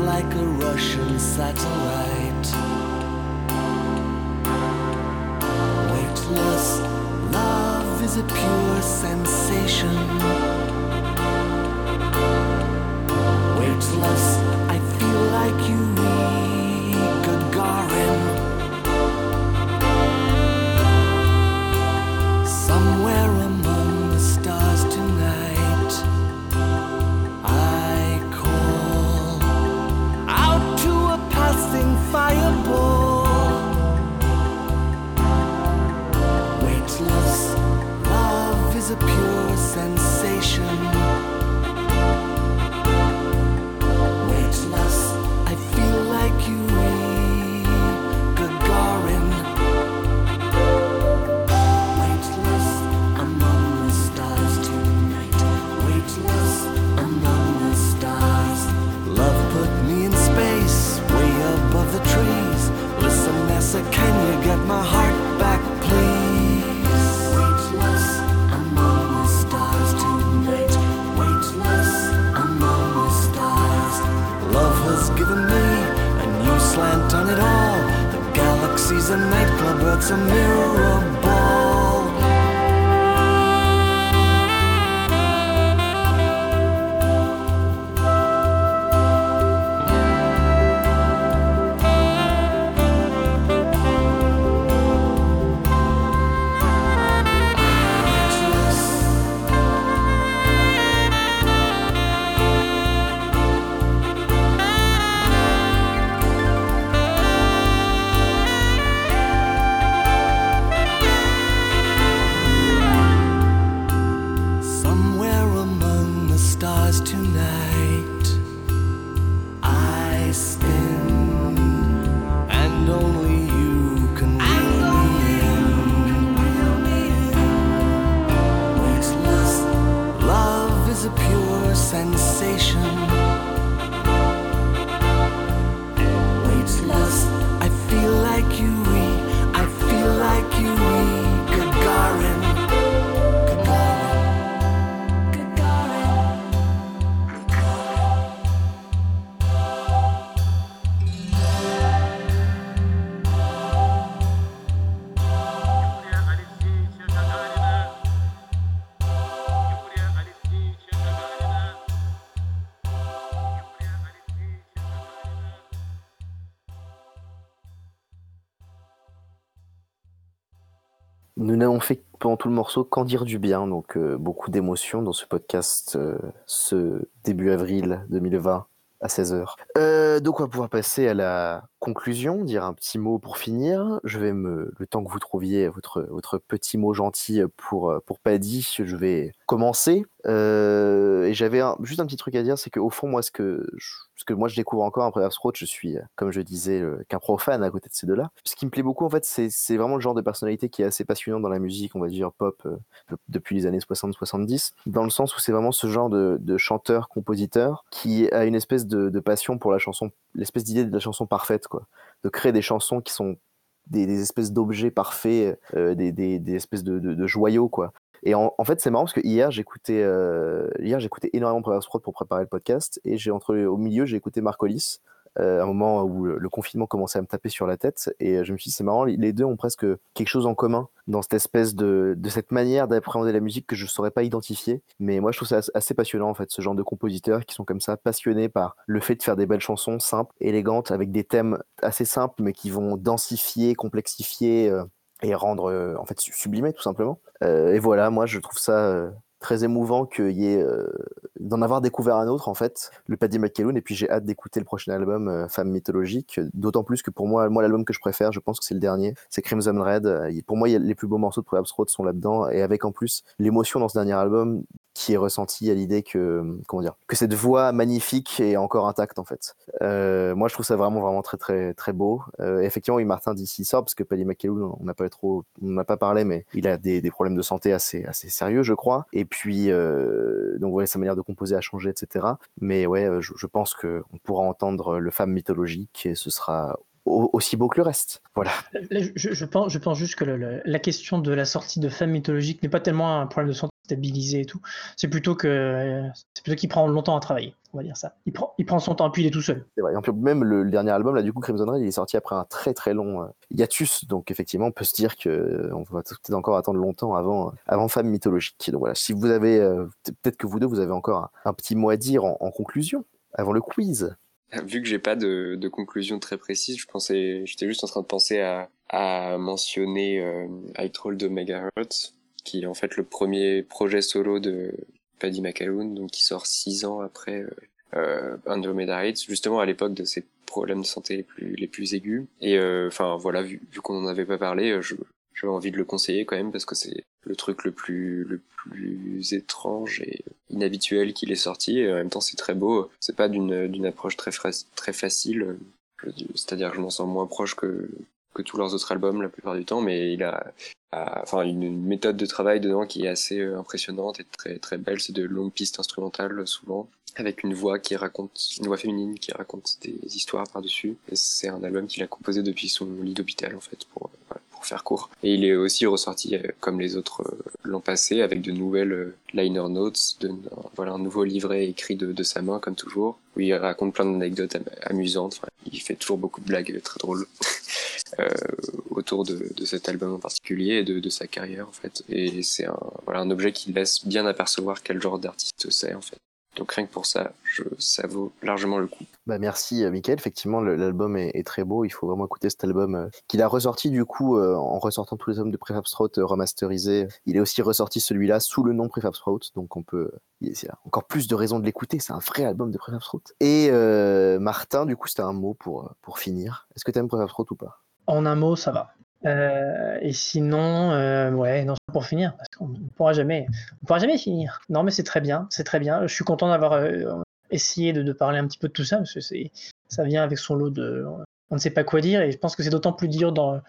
Like a Russian satellite. Weightless love is a pure sensation. Tout le morceau qu'en dire du bien, donc euh, beaucoup d'émotions dans ce podcast euh, ce début avril 2020 à 16h. Euh, donc on va pouvoir passer à la conclusion, dire un petit mot pour finir. Je vais me, le temps que vous trouviez votre, votre petit mot gentil pour, pour Paddy, je vais commencer. Et j'avais juste un petit truc à dire, c'est qu'au fond, moi, ce que, je- ce que moi je découvre encore après Road, je suis, comme je disais, euh, qu'un profane à côté de ces deux-là. Ce qui me plaît beaucoup, en fait, c'est vraiment le genre de personnalité qui est assez passionnant dans la musique, on va dire pop, euh, de- depuis les années 60-70, dans le sens où c'est vraiment ce genre de, chanteur-compositeur qui a une espèce de, passion pour la chanson, l'espèce d'idée de la chanson parfaite, quoi. De créer des chansons qui sont des, espèces d'objets parfaits, euh, des, espèces de- de joyaux, quoi. Et en, fait, c'est marrant parce que hier, j'écoutais euh, hier j'écoutais énormément Progress Prod pour préparer le podcast et j'ai entre au milieu, j'ai écouté Marcolis, euh, un moment où le, confinement commençait à me taper sur la tête et euh, je me suis dit c'est marrant, les deux ont presque quelque chose en commun dans cette espèce de, de cette manière d'appréhender la musique que je saurais pas identifier. Mais moi, je trouve ça assez passionnant en fait, ce genre de compositeurs qui sont comme ça passionnés par le fait de faire des belles chansons simples, élégantes, avec des thèmes assez simples mais qui vont densifier, complexifier. euh, et rendre euh, en fait su- sublimer tout simplement. Euh, et voilà, moi je trouve ça euh, très émouvant qu'il y ait euh, d'en avoir découvert un autre en fait, le Paddy McKelloun. Et puis j'ai hâte d'écouter le prochain album euh, Femme mythologique. D'autant plus que pour moi, moi l'album que je préfère, je pense que c'est le dernier, c'est Crimson Red. Euh, Pour moi, les plus beaux morceaux de Probably Road sont là-dedans et avec en plus l'émotion dans ce dernier album qui est ressentie à l'idée que comment dire que cette voix magnifique est encore intacte en fait. Euh, moi, je trouve ça vraiment vraiment très très très beau. Effectivement, oui, Martin d'ici sort parce que Paddy McKelloun, on n'a pas trop, on n'a pas parlé, mais il a des, problèmes de santé assez assez sérieux, je crois. Puis euh, donc ouais, sa manière de composer a changé, etc. Mais ouais, euh, je, je pense que on pourra entendre le femme mythologique et ce sera au- aussi beau que le reste. Voilà. Là, Je, je pense, je pense juste que le- le- la question de la sortie de Femme mythologique n'est pas tellement un problème de santé, stabiliser et tout. C'est plutôt que c'est plutôt qu'il prend longtemps à travailler, on va dire ça. Il prend, il prend son temps, puis il est tout seul. C'est vrai. Même le, le dernier album, là, du coup, Crimson Rain, il est sorti après un très très long euh, hiatus. Donc, effectivement, on peut se dire que euh, on va peut-être encore attendre longtemps avant, avant Femme mythologique. Donc, voilà. Si vous avez, euh, peut-être que vous deux, vous avez encore un, un petit mot à dire en, en conclusion, avant le quiz. Vu que j'ai pas de, de conclusion très précise, je pensais, j'étais juste en train de penser à, à mentionner euh, I Troll de Megahertz, qui est en fait le premier projet solo de Paddy McAloon, donc qui sort six ans après euh, euh, Andromeda Heights, justement à l'époque de ses problèmes de santé les plus les plus aigus. Et euh, enfin voilà, vu, vu qu'on en avait pas parlé, je j'avais envie de le conseiller quand même parce que c'est le truc le plus le plus étrange et inhabituel qu'il est sorti en même temps c'est très beau. C'est pas d'une d'une approche très très facile c'est-à-dire je m'en sens moins proche que que tous leurs autres albums la plupart du temps mais il a, enfin une, méthode de travail dedans qui est assez euh, impressionnante et très très belle. C'est de longues pistes instrumentales souvent avec une voix qui raconte une voix féminine qui raconte des histoires par dessus et c'est un album qu'il a composé depuis son lit d'hôpital en fait pour euh, voilà, faire court. Et il est aussi ressorti euh, comme les autres euh, l'an passé avec de nouvelles euh, liner notes de voilà un nouveau livret écrit de, sa main comme toujours où il raconte plein d'anecdotes am- amusantes. Enfin, il fait toujours beaucoup de blagues très drôles euh, autour de, de cet album en particulier et de, de sa carrière en fait. Et c'est un voilà un objet qui laisse bien apercevoir quel genre d'artiste c'est en fait donc rien que pour ça je, ça vaut largement le coup Bah merci euh, Mickaël, effectivement l'album est, est très beau, il faut vraiment écouter cet album euh, qu'il a ressorti du coup euh, en ressortant tous les albums de Prefab Sprout euh, remasterisés. Il est aussi ressorti celui-là sous le nom Prefab Sprout, donc on peut il y a encore plus de raisons de l'écouter, c'est un vrai album de Prefab Sprout. Et euh, Martin, du coup c'était un mot pour, pour finir. Est-ce que t'aimes Prefab Sprout ou pas? En un mot, ça va. Euh, et sinon, euh, ouais, non, pour finir, parce qu'on ne pourra jamais, on pourra jamais finir. Non, mais c'est très bien, c'est très bien. Je suis content d'avoir euh, essayé de, parler un petit peu de tout ça, parce que c'est, ça vient avec son lot de, on ne sait pas quoi dire, et je pense que c'est d'autant plus dur d'en,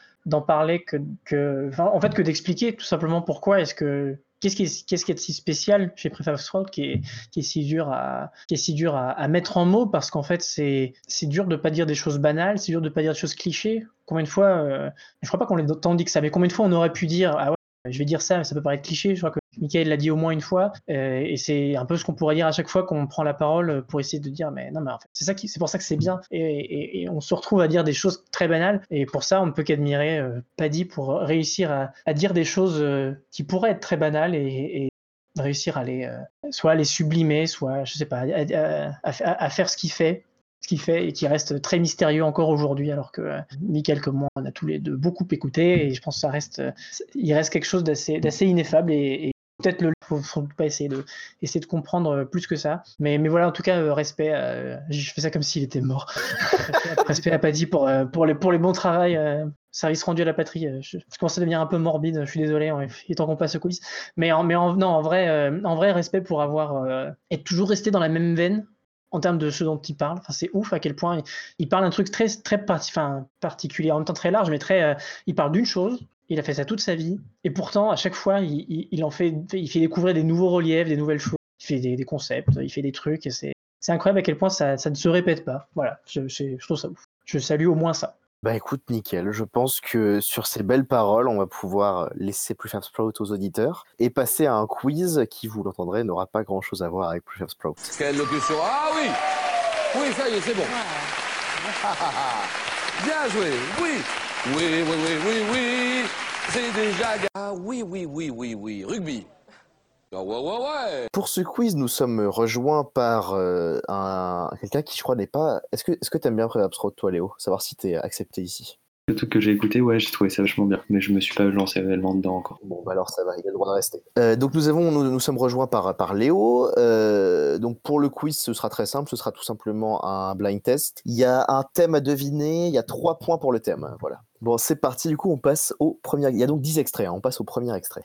parler que, que, en fait, que d'expliquer tout simplement pourquoi est-ce que, qu'est-ce qui est, qu'est-ce qui est si spécial chez Prefab Sprout qui est, qui est si dur à, qui est si dur à, à mettre en mots, parce qu'en fait, c'est, c'est dur de pas dire des choses banales, c'est dur de pas dire des choses clichés. Combien de fois, euh, je crois pas qu'on l'ait tant dit que ça, mais combien de fois on aurait pu dire, ah ouais, je vais dire ça, mais ça peut paraître cliché. Je crois que Michael l'a dit au moins une fois, euh, et c'est un peu ce qu'on pourrait dire à chaque fois qu'on prend la parole pour essayer de dire, mais non, mais en fait, c'est ça qui, c'est pour ça que c'est bien, et, on se retrouve à dire des choses très banales, et pour ça, on ne peut qu'admirer euh, Paddy pour réussir à, dire des choses euh, qui pourraient être très banales et, réussir à les, soit les sublimer, soit, je sais pas, à, faire ce qu'il fait ce qu'il fait et qui reste très mystérieux encore aujourd'hui, alors que euh, Michael comme moi, on a tous les deux beaucoup écouté et je pense que ça reste, il reste quelque chose d'assez, ineffable et peut-être le, faut, faut pas essayer de, essayer de comprendre euh, plus que ça. Mais, mais voilà, en tout cas, euh, respect. euh, je fais ça comme s'il était mort. respect à Paddy pour, pour les, pour les bons travail, service rendu à la patrie. Je, je commence à devenir un peu morbide. Je suis désolé. hein, Il est temps qu'on passe au quiz. Mais en, mais en, non, en vrai, en vrai, respect pour avoir être toujours resté dans la même veine en termes de ce dont il parle. Enfin, c'est ouf à quel point il, parle d'un truc très, très parti- enfin, particulier, en même temps très large, mais très. euh, il parle d'une chose. Il a fait ça toute sa vie, et pourtant à chaque fois, il, il- il en fait, il fait découvrir des nouveaux reliefs, des nouvelles choses. Il fait des, des concepts, il fait des trucs, et c'est, c'est incroyable à quel point ça, ça ne se répète pas. Voilà, je, je- je trouve ça ouf. Je salue au moins ça. Bah écoute, nickel. Je pense que sur ces belles paroles, on va pouvoir laisser Prefab Sprout aux auditeurs et passer à un quiz qui, vous l'entendrez, n'aura pas grand chose à voir avec Prefab Sprout. Quelle locution Ah oui Oui, ça y est, c'est bon. Bien joué, oui Oui, oui, oui, oui, oui C'est déjà... Ah oui, oui, oui, oui, oui, rugby. Ah ouais, ouais, ouais Pour ce quiz, nous sommes rejoints par euh, un quelqu'un qui, je crois, n'est pas. Est-ce que est-ce t'aimes bien Prefab Sprout, toi, Léo? Savoir si t'es accepté ici. Le truc que j'ai écouté, ouais, j'ai trouvé ça vachement bien, mais je me suis pas lancé réellement dedans encore. Bon, bah alors ça va, il a le droit de rester. Euh, donc nous avons, nous, nous sommes rejoints par par Léo. Euh, donc pour le quiz, ce sera très simple, ce sera tout simplement un blind test. Il y a un thème à deviner, il y a trois points pour le thème. Voilà. Bon, c'est parti. Du coup, on passe au premier. Il y a donc 10 extraits. hein, on passe au premier extrait.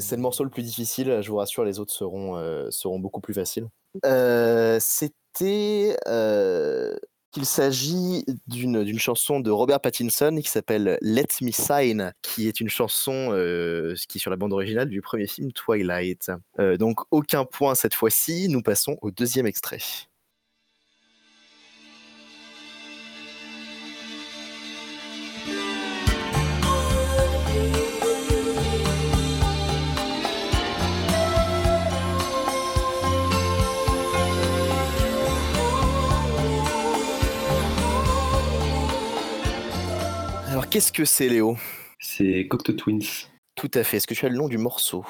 C'est le morceau le plus difficile. Je vous rassure, les autres seront, euh, seront beaucoup plus faciles. Euh, C'était euh, qu'il s'agit d'une chanson de Robert Pattinson qui s'appelle Let Me Sign, qui est une chanson qui est sur la bande originale du premier film Twilight. Donc aucun point cette fois-ci. Nous passons au deuxième extrait. Qu'est-ce que c'est, Léo? C'est Cocteau Twins. Tout à fait. Est-ce que tu as le nom du morceau?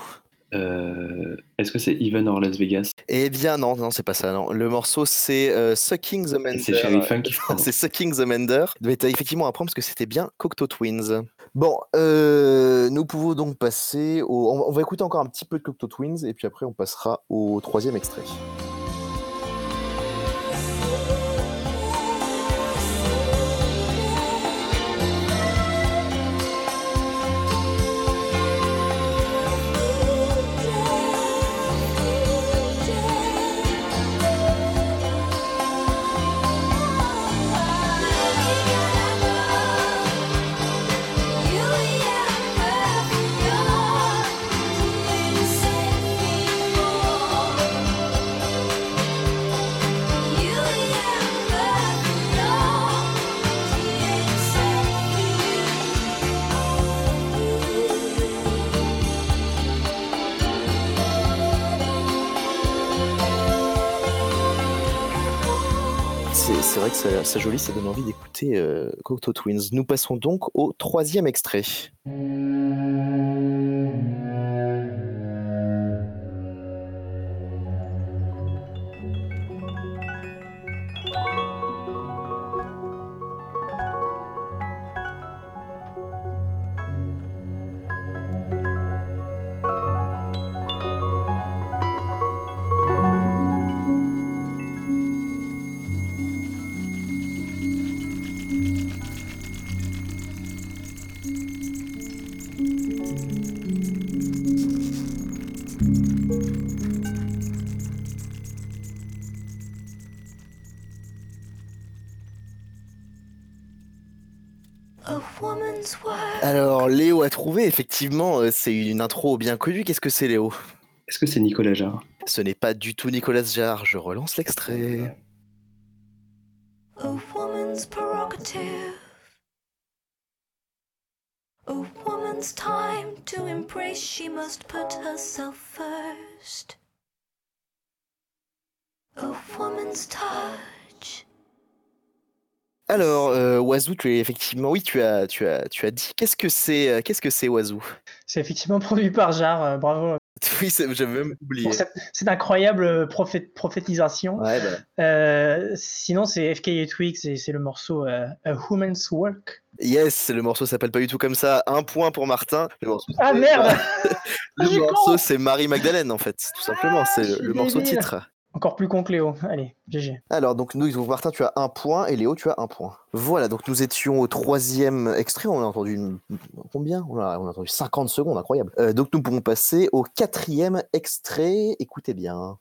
Euh, Est-ce que c'est Even or Las Vegas? Eh bien non, non, c'est pas ça. Non. Le morceau c'est euh, Sucking the Mender. C'est Sherry Funk. Non, c'est Sucking the Mender. Mais t'as effectivement un point parce que c'était bien Cocteau Twins. Bon, euh, nous pouvons donc passer au. On va écouter encore un petit peu de Cocteau Twins et puis après on passera au troisième extrait. Ça, ça joli, ça donne envie d'écouter euh, Cocteau Twins. Nous passons donc au troisième extrait. Alors Léo a trouvé, effectivement, euh, c'est une intro bien connue. Qu'est-ce que c'est Léo? Est-ce que c'est Nicolas Jarre? Ce n'est pas du tout Nicolas Jarre. Je relance l'extrait. A woman's prerogative. A woman's time to embrace, she must put herself first. A woman's touch. Alors, euh, Wazoo, tu es effectivement, oui, tu as, tu as, tu as dit. Qu'est-ce que c'est, euh, qu'est-ce que c'est Wazoo C'est effectivement produit par Jar, euh, bravo Oui, j'avais même oublié. pour cette, cette incroyable euh, prophét- prophétisation. Ouais, bah, Euh, sinon, c'est FKA Twigs et c'est le morceau A Woman's Work. Yes, le morceau s'appelle pas du tout comme ça. Un point pour Martin. Le morceau, Ah merde Le Je suis morceau, con. c'est Marie Magdalene en fait, tout simplement. C'est je le, morceau titre. Encore plus con que Léo. Allez, GG. Alors, donc nous, Martin, tu as un point et Léo, tu as un point. Voilà, donc nous étions au troisième extrait. On a entendu combien? On a, entendu 50 secondes, incroyable. Euh, donc nous pourrons passer au quatrième extrait. Écoutez bien.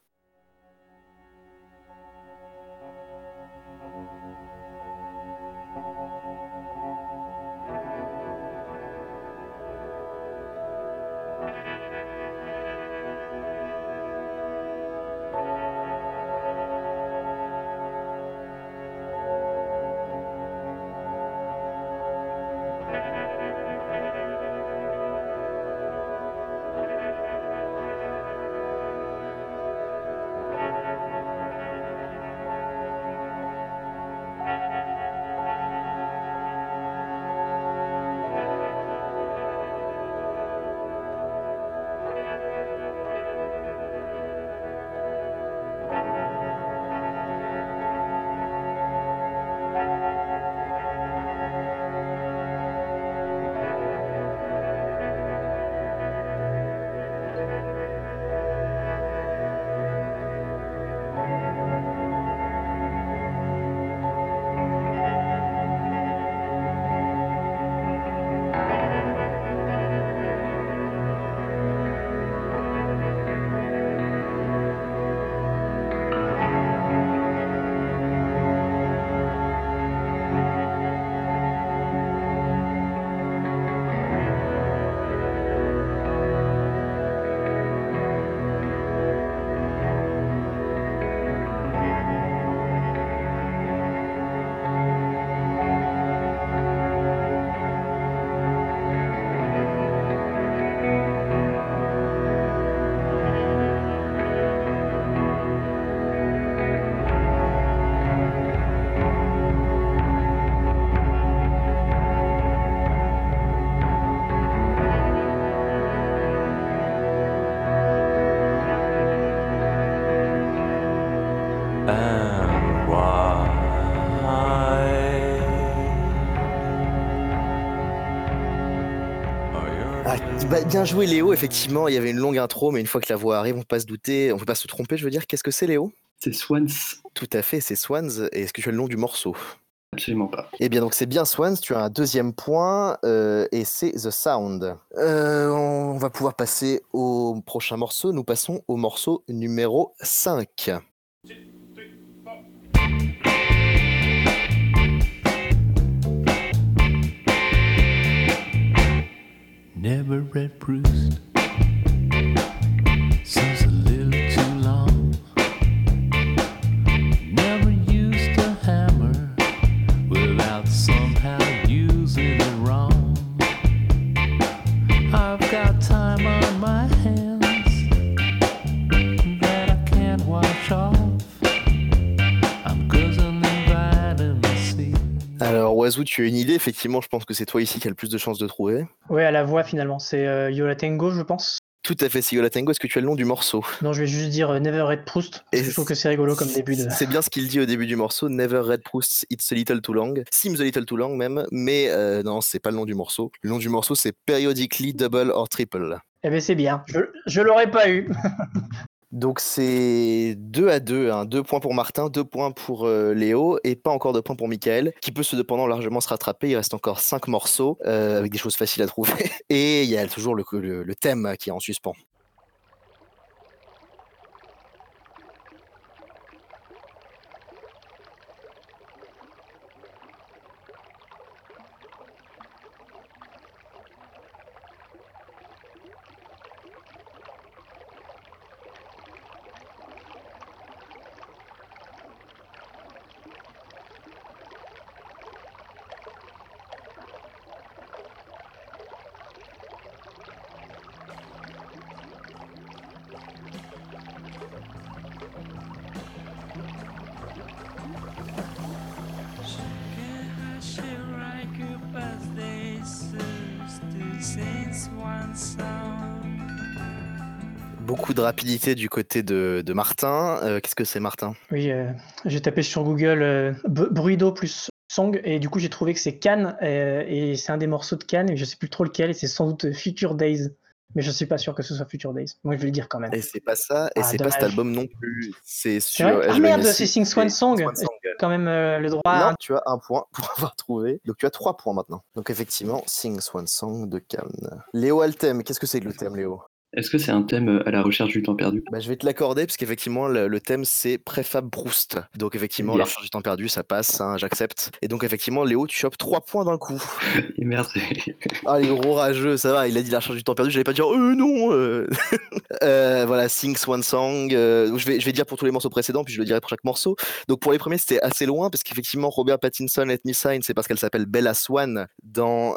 Bah, bien joué Léo, effectivement, il y avait une longue intro, mais une fois que la voix arrive, on peut pas se douter, on peut pas se tromper, je veux dire. Qu'est-ce que c'est Léo? C'est Swans. Tout à fait, c'est Swans. Et est-ce que tu as le nom du morceau? Absolument pas. Eh bien, donc c'est bien Swans, tu as un deuxième point, euh, et c'est The Sound. Euh, on va pouvoir passer au prochain morceau. Nous passons au morceau numéro 5. Never read Proust. Oiseau, tu as une idée Effectivement, je pense que c'est toi ici qui a le plus de chances de trouver. Ouais, à la voix finalement, c'est euh, Yola Tango, je pense. Tout à fait, Sigola Tango, est-ce que tu as le nom du morceau? Non, je vais juste dire euh, Never Read Proust. Et je trouve que c'est rigolo comme début de. C'est bien ce qu'il dit au début du morceau, Never Read Proust, It's a Little Too Long, Seems a Little Too Long même, mais euh, non, c'est pas le nom du morceau. Le nom du morceau, c'est Periodically Double or Triple. Eh ben c'est bien. Je, je l'aurais pas eu. Donc c'est 2 à 2, hein. 2 points pour Martin, 2 points pour euh, Léo, et pas encore de points pour Michael, qui peut cependant largement se rattraper. Il reste encore 5 morceaux, euh, avec des choses faciles à trouver. Et il y a toujours le thème qui est en suspens. De rapidité du côté de, de Martin. Euh, Qu'est-ce que c'est Martin? Oui, euh, j'ai tapé sur Google euh, b- bruit d'eau plus song et du coup j'ai trouvé que c'est Cannes euh, et c'est un des morceaux de Cannes et je sais plus trop lequel et c'est sans doute Future Days. Mais je suis pas sûr que ce soit Future Days. Moi je vais le dire quand même. Et c'est pas ça, et Ah, c'est pas cet album non plus. C'est sur. Ah LBMC, merde, c'est Sing Swan Song. Quand même euh, le droit. à tu as un point pour avoir trouvé. Donc tu as trois points maintenant. Donc effectivement, Sing Swan Song de Cannes. Léo a le thème. Qu'est-ce que c'est que le thème, Léo? Est-ce que c'est un thème euh, à la recherche du temps perdu? Bah, Je vais te l'accorder, parce qu'effectivement, le, le thème, c'est Préfab Proust. Donc effectivement, la Yes. recherche du temps perdu, ça passe, hein, j'accepte. Et donc effectivement, Léo, tu chopes trois points d'un coup. Et merde. Ah, les gros rageux, ça va, il a dit la recherche du temps perdu, j'allais pas dire, euh, non euh. Euh, Voilà, Sing Swan Song. euh, je, vais, je vais dire pour tous les morceaux précédents, puis je le dirai pour chaque morceau. Donc pour les premiers, c'était assez loin, parce qu'effectivement, Robert Pattinson, Let Me Sign, c'est parce qu'elle s'appelle Bella Swan dans,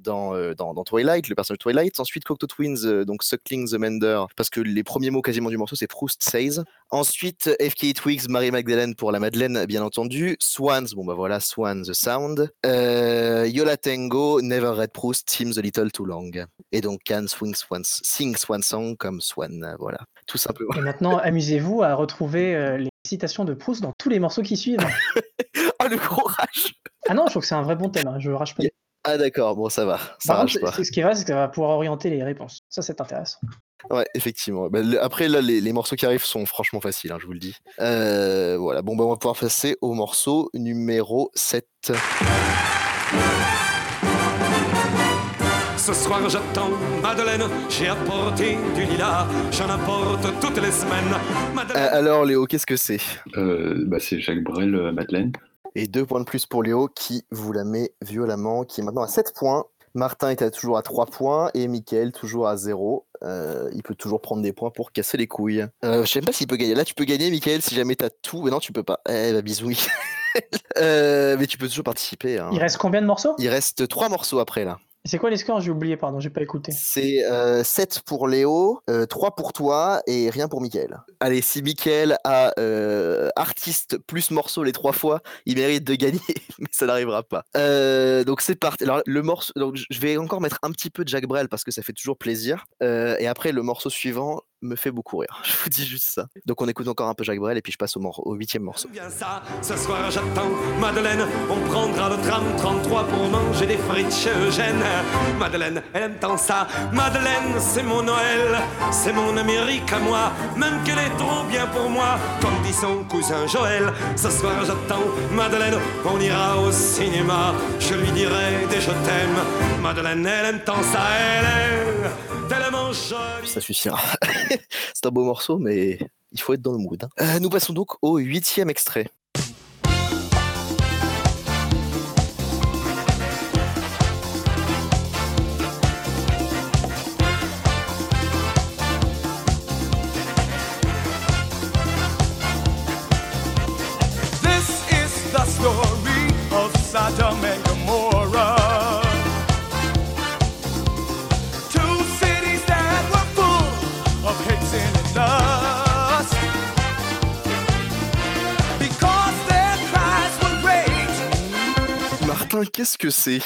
dans, dans, dans Twilight, le personnage de Twilight. Ensuite, Cocteau Twins, donc Suckling the Mender, parce que les premiers mots quasiment du morceau, c'est Proust Says. Ensuite, FK Twigs, Marie Magdalene pour la Madeleine, bien entendu. Swans, bon bah voilà, Swan the Sound. Euh, Yola Tango, Never Read Proust, Seems a Little Too Long. Et donc Can Swing Swans, Sing Swan Song comme Swan, voilà, tout simplement. Et maintenant, amusez-vous à retrouver euh, les citations de Proust dans tous les morceaux qui suivent. Ah le gros rage Ah non, je trouve que c'est un vrai bon thème. hein, Je rage pas. Ah d'accord, bon ça va, ça Par contre, pas. ce qui est vrai, c'est que ça va pouvoir orienter les réponses. Ça, c'est intéressant. Ouais, effectivement. Bah, le- après, là, les, les morceaux qui arrivent sont franchement faciles, hein, je vous le dis. Euh, voilà, bon, bah, on va pouvoir passer au morceau numéro 7. Ce soir j'attends Madeleine, j'ai apporté du lilas, j'en apporte toutes les semaines. Euh, alors, Léo, qu'est-ce que c'est? Euh, bah, c'est Jacques Brel, euh, Madeleine. Et deux points de plus pour Léo, qui vous la met violemment, qui est maintenant à 7 points. Martin est à- toujours à 3 points et Mickaël toujours à 0. Euh, il peut toujours prendre des points pour casser les couilles. Euh, je sais même pas s'il peut gagner. Là, tu peux gagner, Mickaël, si jamais t'as tout. Mais non, tu peux pas. Eh bah, bisous, Mickaël. Euh, mais tu peux toujours participer. hein. Il reste combien de morceaux? Il reste 3 morceaux après, là. C'est quoi les scores? J'ai oublié, pardon, j'ai pas écouté. C'est 7 pour Léo, 3 pour toi et rien pour Mickaël. Allez, si Mickaël a euh, artiste plus morceau les trois fois, il mérite de gagner, mais ça n'arrivera pas. Euh, donc c'est parti. Alors le morceau, donc je vais encore mettre un petit peu de Jacques Brel parce que ça fait toujours plaisir. Euh, et après le morceau suivant me fait beaucoup rire. Je vous dis juste ça. Donc on écoute encore un peu Jacques Brel et puis je passe au, mor- au huitième morceau. Bien ça, ce soir j'attends Madeleine. On prendra le tram 33 pour manger des frites chez Eugène. Madeleine, elle aime tant ça. Madeleine, c'est mon Noël, c'est mon Amérique à moi. Même qu'elle est trop bien pour moi, comme dit son cousin Joël. Ce soir j'attends Madeleine, on ira au cinéma. Je lui dirai des je t'aime. Madeleine, elle aime tant ça, elle est tellement jolie. Ça suffira. C'est un beau morceau, mais il faut être dans le mood. hein. Euh, nous passons donc au huitième extrait. Qu'est-ce que c'est?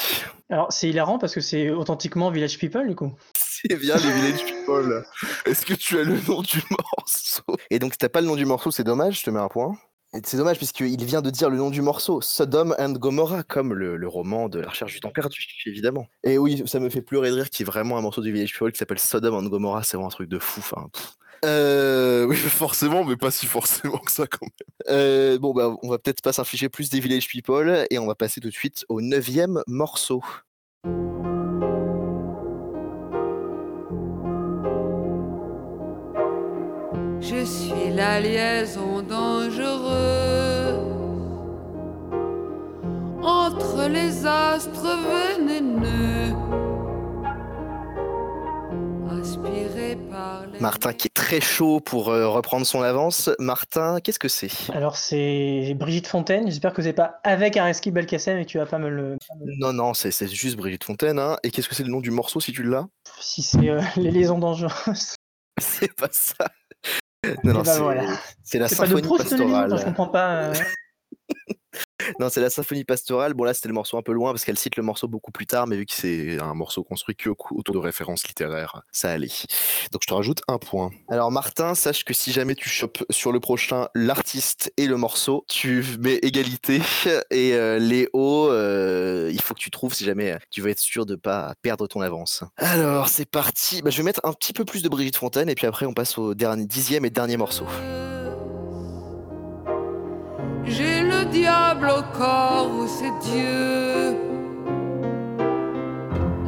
Alors, c'est hilarant parce que c'est authentiquement Village People, du coup. C'est bien les Village People. Est-ce que tu as le nom du morceau? Et donc, si t'as pas le nom du morceau, c'est dommage, je te mets un point. Et c'est dommage puisqu'il vient de dire le nom du morceau, Sodom and Gomorrah, comme le, le roman de la recherche du temps perdu, évidemment. Et oui, ça me fait pleurer de rire qu'il y ait vraiment un morceau du Village People qui s'appelle Sodom and Gomorrah, c'est vraiment un truc de fou. Enfin, pff. Euh, oui, forcément, mais pas si forcément que ça quand même. Euh, bon, bah, on va peut-être pas s'infliger plus des Village People et on va passer tout de suite au neuvième morceau. Je suis la liaison dangereuse entre les astres vénéneux. Martin qui très chaud pour euh, reprendre son avance. Martin, qu'est-ce que c'est? Alors, c'est Brigitte Fontaine. J'espère que c'est pas avec Areski Belkacem et que tu vas pas me le. Non, non, c'est c'est juste Brigitte Fontaine. Hein. Et qu'est-ce que c'est le nom du morceau si tu l'as? Si c'est euh, les liaisons dangereuses. C'est pas ça. Non, non, Eh ben c'est voilà. la C'est pas de symphonie Proust, pastorale. Je comprends pas. euh. Non, c'est la symphonie pastorale. Bon, là, c'était le morceau un peu loin parce qu'elle cite le morceau beaucoup plus tard, mais vu que c'est un morceau construit que au- autour de références littéraires, ça allait. Donc, je te rajoute un point. Alors, Martin, sache que si jamais tu chopes sur le prochain l'artiste et le morceau, tu mets égalité. Et euh, Léo, euh, il faut que tu trouves si jamais tu veux être sûr de pas perdre ton avance. Alors, c'est parti. Bah, je vais mettre un petit peu plus de Brigitte Fontaine et puis après, on passe au dixième et dernier morceau. Au corps ou c'est Dieu.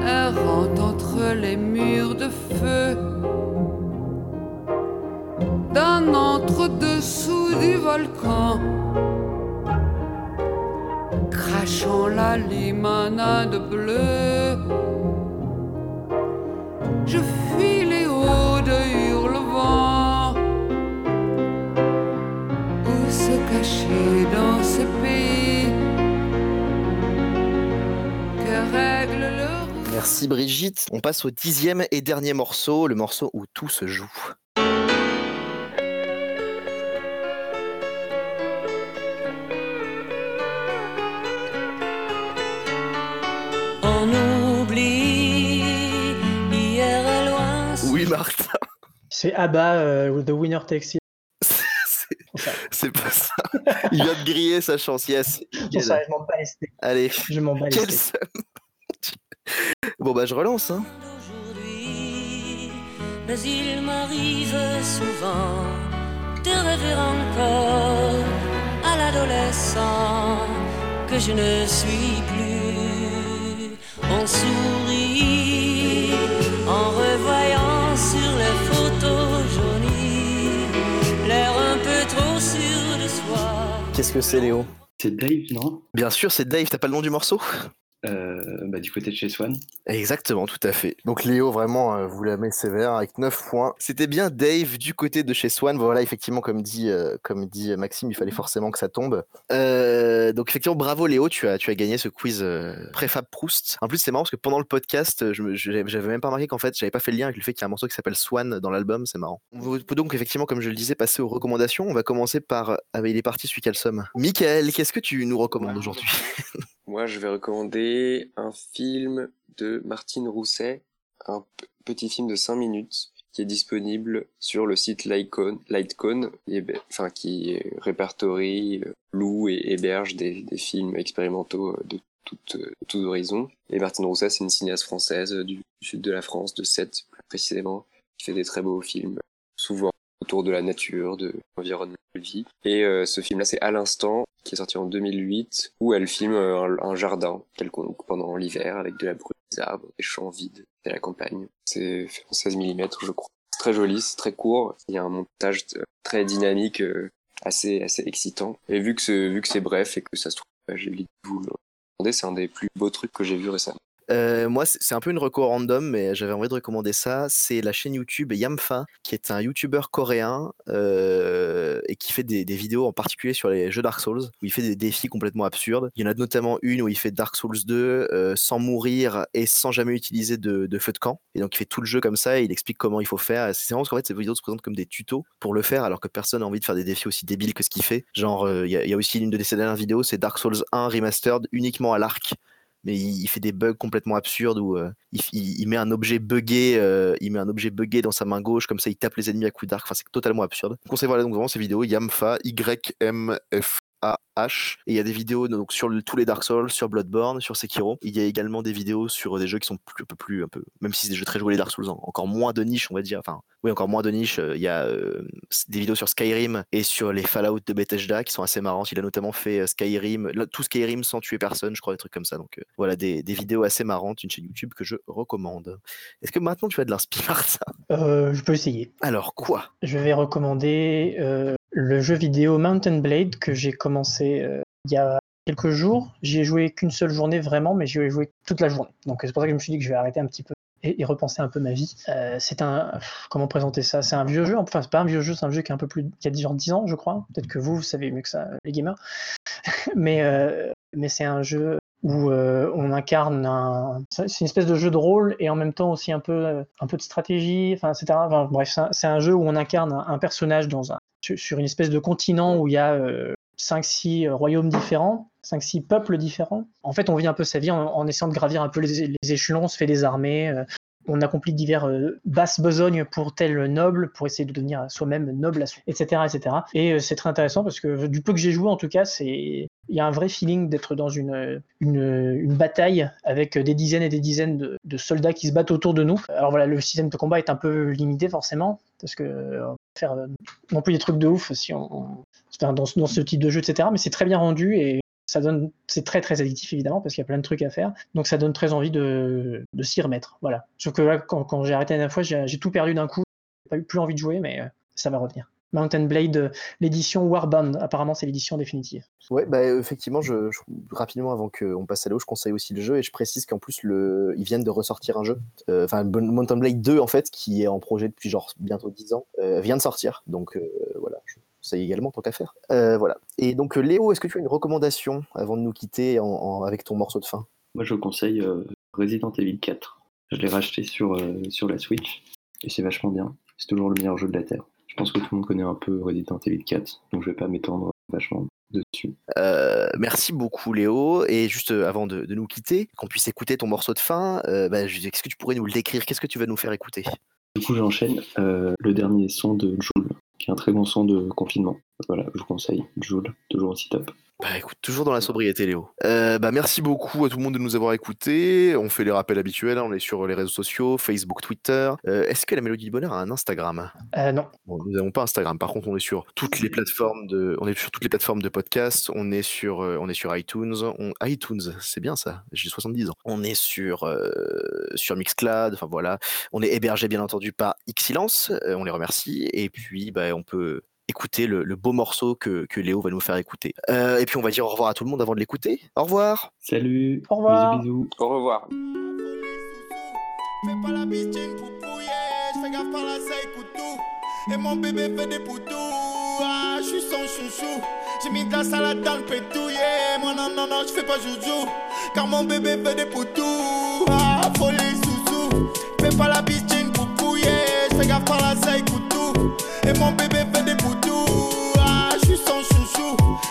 Errant entre les murs de feu. D'un entre-dessous du volcan. Crachant la limonade bleue. Je fuis les hauts de hurlevent. Où se cacher dans Merci Brigitte. On passe au dixième et dernier morceau, le morceau où tout se joue. On oublie hier est loin. Oui, Martin. C'est Abba, euh, The Winner Takes It. C'est pas ça. Il vient de griller sa chance, yes. Bon, ça, je m'en. Allez. Je m'en bats Quel. Bon bah je relance. Hein. Mais il m'arrive souvent de rêver encore à l'adolescent que je ne suis plus. On sourit en revoyant sur les photos jaunies l'air un peu trop sûr de soi. Qu'est-ce que c'est Léo? C'est Dave, non? Bien sûr, c'est Dave. T'as pas le nom du morceau? Euh, bah, Du côté de chez Swan. Exactement, tout à fait. Donc Léo, vraiment, euh, vous la met sévère avec 9 points. C'était bien Dave du côté de chez Swan. Voilà, effectivement, comme dit, euh, comme dit Maxime, il fallait forcément que ça tombe. Euh, donc effectivement, bravo Léo, tu as, tu as gagné ce quiz euh, préfab Proust. En plus, c'est marrant parce que pendant le podcast, je je- j'avais même pas remarqué qu'en fait, j'avais pas fait le lien avec le fait qu'il y a un morceau qui s'appelle Swan dans l'album. C'est marrant. On peut donc effectivement, comme je le disais, passer aux recommandations. On va commencer par, ah, il est parti celui qui a le somme. Michael, qu'est-ce que tu nous recommandes aujourd'hui? Moi, je vais recommander un film de Martine Rousset, un petit film de 5 minutes qui est disponible sur le site Lightcone, Lightcone et, enfin, qui répertorie, euh, loue et héberge des, films expérimentaux euh, de toutes euh, tous horizons. Et Martine Rousset, c'est une cinéaste française du sud de la France, de Sète plus précisément, qui fait des très beaux films, souvent autour de la nature, de l'environnement de vie. Et euh, ce film-là, c'est À l'instant, qui est sorti en 2008, où elle filme euh, un, jardin quelconque pendant l'hiver, avec de la brume, des arbres, des champs vides, et la campagne. C'est fait en 16 mm, je crois. C'est très joli, c'est très court. Il y a un montage euh, très dynamique, euh, assez assez excitant. Et vu que c'est vu que bref et que ça se trouve, bah, j'ai envie de vous le recommander, c'est un des plus beaux trucs que j'ai vu récemment. Euh, moi, c'est un peu une reco random, mais j'avais envie de recommander ça. C'est la chaîne YouTube Yamfa, qui est un YouTuber coréen euh, et qui fait des, vidéos en particulier sur les jeux Dark Souls, où il fait des défis complètement absurdes. Il y en a notamment une où il fait Dark Souls 2 euh, sans mourir et sans jamais utiliser de, feu de camp. Et donc, il fait tout le jeu comme ça et il explique comment il faut faire. C'est vraiment parce qu'en fait, ces vidéos se présentent comme des tutos pour le faire, alors que personne n'a envie de faire des défis aussi débiles que ce qu'il fait. Genre, il y, y a aussi une de ses dernières vidéos, c'est Dark Souls 1 Remastered uniquement à l'arc mais il, fait des bugs complètement absurdes où euh, il, met un objet buggé, euh, il met un objet buggé dans sa main gauche, comme ça il tape les ennemis à coups d'arc. Enfin, c'est totalement absurde. Je conseille voilà donc vraiment ces vidéos Yamfa Y M F A H et il y a des vidéos donc sur le- tous les Dark Souls, sur Bloodborne, sur Sekiro. Il y a également des vidéos sur des jeux qui sont plus, un peu plus un peu même si c'est des jeux très joués les Dark Souls, en- encore moins de niche, on va dire. Enfin, oui, encore moins de niche. Euh, Il y a euh, des vidéos sur Skyrim et sur les Fallout de Bethesda qui sont assez marrantes. Il a notamment fait euh, Skyrim, tout Skyrim sans tuer personne, je crois, des trucs comme ça. Donc euh, voilà, des, des vidéos assez marrantes, une chaîne YouTube que je recommande. Est-ce que maintenant tu as de l'inspi, Martha Euh, je peux essayer. Alors quoi? Je vais recommander le jeu vidéo Mountain Blade que j'ai commencé euh, il y a quelques jours. J'y ai joué qu'une seule journée vraiment, mais j'y ai joué toute la journée. Donc c'est pour ça que je me suis dit que je vais arrêter un petit peu et, repenser un peu ma vie. Euh, c'est un comment présenter ça? C'est un vieux jeu. Enfin c'est pas un vieux jeu, c'est un jeu qui a un peu plus qui a genre 10 ans, je crois. Peut-être que vous, vous savez mieux que ça, les gamers. mais euh, mais c'est un jeu où on incarne un c'est une espèce de jeu de rôle et en même temps aussi un peu un peu de stratégie enfin etc bref c'est un, jeu où on incarne un, personnage dans un sur, une espèce de continent où il y a 5-6 royaumes différents 5-6 peuples différents. En fait on vit un peu sa vie en, en essayant de gravir un peu les, les échelons on se fait des armées euh, on accomplit divers euh, basses besognes pour tel noble, pour essayer de devenir soi-même noble, etc., etc. Et euh, c'est très intéressant parce que du peu que j'ai joué, en tout cas, il y a un vrai feeling d'être dans une, une, bataille avec des dizaines et des dizaines de, soldats qui se battent autour de nous. Alors voilà, le système de combat est un peu limité forcément parce que euh, faire euh, non plus des trucs de ouf si on, on- dans, dans ce type de jeu, etc. Mais c'est très bien rendu et ça donne, c'est très très addictif évidemment parce qu'il y a plein de trucs à faire. Donc ça donne très envie de, s'y remettre. Voilà. Sauf que là, quand, j'ai arrêté la dernière fois, j'ai tout perdu d'un coup. J'ai pas eu plus envie de jouer, mais euh, ça va revenir. Mountain Blade, euh, l'édition Warband. Apparemment, c'est l'édition définitive. Ouais, bah effectivement, je, rapidement avant qu'on passe à l'eau, je conseille aussi le jeu et je précise qu'en plus le, ils viennent de ressortir un jeu, Euh, enfin Mountain Blade 2 en fait, qui est en projet depuis genre bientôt 10 ans, vient de sortir. Donc voilà, conseille également tant qu'à faire. Euh, voilà. Et donc euh, Léo, est-ce que tu as une recommandation avant de nous quitter en- en- avec ton morceau de fin? Moi, je conseille euh, Resident Evil 4. Je l'ai racheté sur, euh, sur la Switch et c'est vachement bien. C'est toujours le meilleur jeu de la Terre. Je pense que tout le monde connaît un peu Resident Evil 4, donc je vais pas m'étendre vachement dessus. Euh, merci beaucoup Léo. Et juste avant de, de nous quitter, qu'on puisse écouter ton morceau de fin, euh, bah, est-ce que tu pourrais nous le décrire? Qu'est-ce que tu vas nous faire écouter? Du coup, j'enchaîne euh, le dernier son de Joule, qui est un très bon son de confinement. Voilà, je vous conseille. Joule, toujours aussi top. Bah écoute, toujours dans la sobriété, Léo. Euh, bah merci beaucoup à tout le monde de nous avoir écoutés. On fait les rappels habituels, hein, on est sur les réseaux sociaux, Facebook, Twitter. Euh, Est-ce que la Mélodie du Bonheur a un Instagram? Euh, non. Bon, nous n'avons pas Instagram. Par contre, on est sur toutes les plateformes de, on est sur toutes les plateformes de podcast. On est sur, euh, on est sur iTunes. On, iTunes, c'est bien ça. J'ai 70 ans. On est sur, euh, sur Mixcloud. Enfin voilà. On est hébergé bien entendu par Xilence. Euh, on les remercie. Et puis, bah, on peut écouter le, le beau morceau que, que Léo va nous faire écouter. Euh, et puis, on va dire au revoir à tout le monde avant de l'écouter. Au revoir. Salut. Au revoir. Bisous, bisous. Au revoir. Fais pas la bitchine pour pouiller, je fais gaffe par la seille couteau. Et mon bébé fait des poutous, ah, je suis son chouchou. J'ai mis de la salade dans le pétouillé, moi non, non, non, je fais pas joujou. Car mon bébé fait des poutous, ah, folie sous-sous. Fais pas la bitchine pour pouiller, je fais gaffe par la seille couteau. Et mon bébé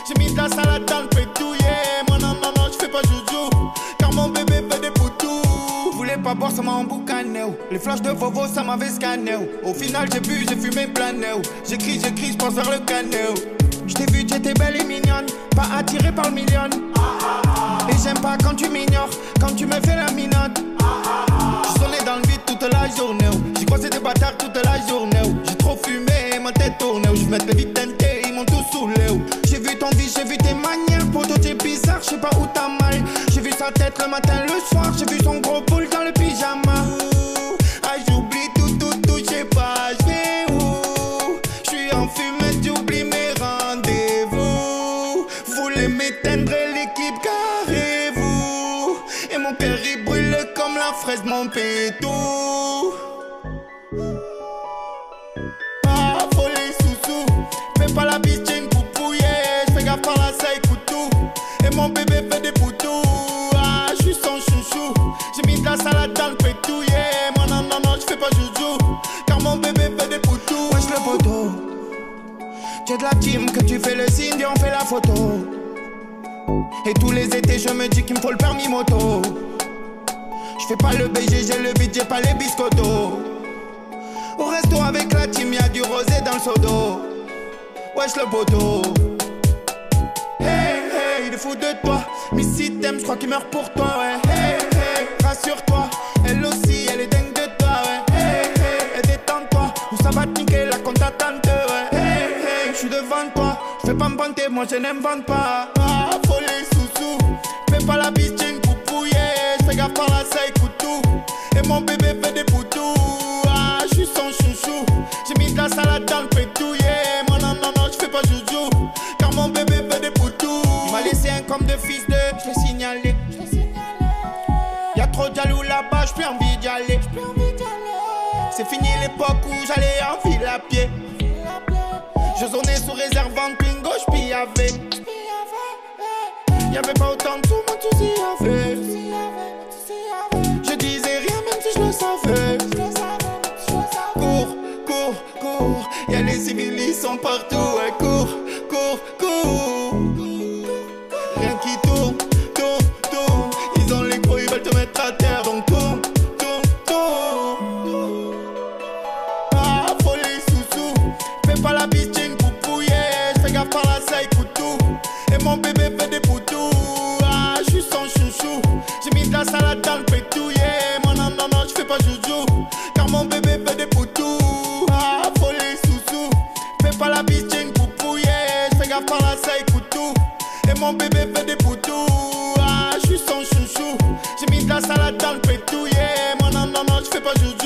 J'ai mis de la salade dans le pétouillé, moi non, non, je fais pas joujou. Car mon bébé fait des poutous. Voulez pas boire, ça m'a emboucané. Les flashs de Vovo, ça m'avait scanné. Au final, j'ai bu, j'ai fumé plané. J'écris, j'écris, je pense vers le canot. Je t'ai vu, tu étais belle et mignonne. Pas attirée par le million. Et j'aime pas quand tu m'ignores, quand tu me fais la minote. Je sonnais dans le vide toute la journée. J'ai croisé des bâtards toute la journée. J'ai trop fumé, ma tête tournée. oh. Je mets les teintés, ils m'ont tous saoulé. J'ai vu tes manières. Poto, t'es bizarre, je sais pas où t'as mal. J'ai vu sa tête le matin, le soir. J'ai vu son gros boule dans le pyjama. Ah, j'oublie tout, tout, tout, je sais pas, je où. Je suis en fumée, j'oublie mes rendez-vous. Voulez m'éteindre l'équipe, carrez-vous. Et mon père il brûle comme la fraise, mon pétou. Ah, folie sous-sous. Fais pas la bitch, que tu fais le signe et on fait la photo. Et tous les étés, je me dis qu'il me faut le permis moto. Je fais pas le BG, j'ai le beat, j'ai pas les biscottos. Au resto avec la team, y'a du rosé dans le d'eau. Wesh le poteau. Hey, hey, il est fou de toi. Mais si t'aimes, je crois qu'il meurt pour toi, ouais. Hey, hey, rassure-toi. Elle aussi, elle est dingue de toi, ouais. Hey, hey, détends-toi. Ou ça va je suis devant toi. Je fais pas me vanter, moi je n'invente pas. Ah, folie sous-sous. Fais pas la bitch, j'ai une poupouille. Fais gaffe par la écoute tout. Et mon bébé fait des poutous. Ah, je suis son chouchou. J'ai mis de la salade dans le pétou, yeah. Moi, non, non, non, je fais pas joujou. Car mon bébé fait des poutous. Il m'a laissé un comme de fils de. Je l'ai signalé. Y'a trop de jaloux là-bas, j'ai plus envie d'y aller. C'est fini Y'avait pas autant de sous, moi tu y avais. Je disais rien même si je le savais. Cours, cours, cours. Y'a les civils, ils sont partout. Cours, cours. La salade dans le pétou, yeah. Moi, non, non, je fais pas joujou. Car mon bébé fait des poutous. Ah, folie sous-sous. Fais pas la bitch, j'ai une poupouille. Fais gaffe par la écoute tout. Et mon bébé fait des poutous. Ah, je suis son chouchou. J'ai mis de la salade dans le pétou, yeah. Moi, non, non, non, je fais pas joujou.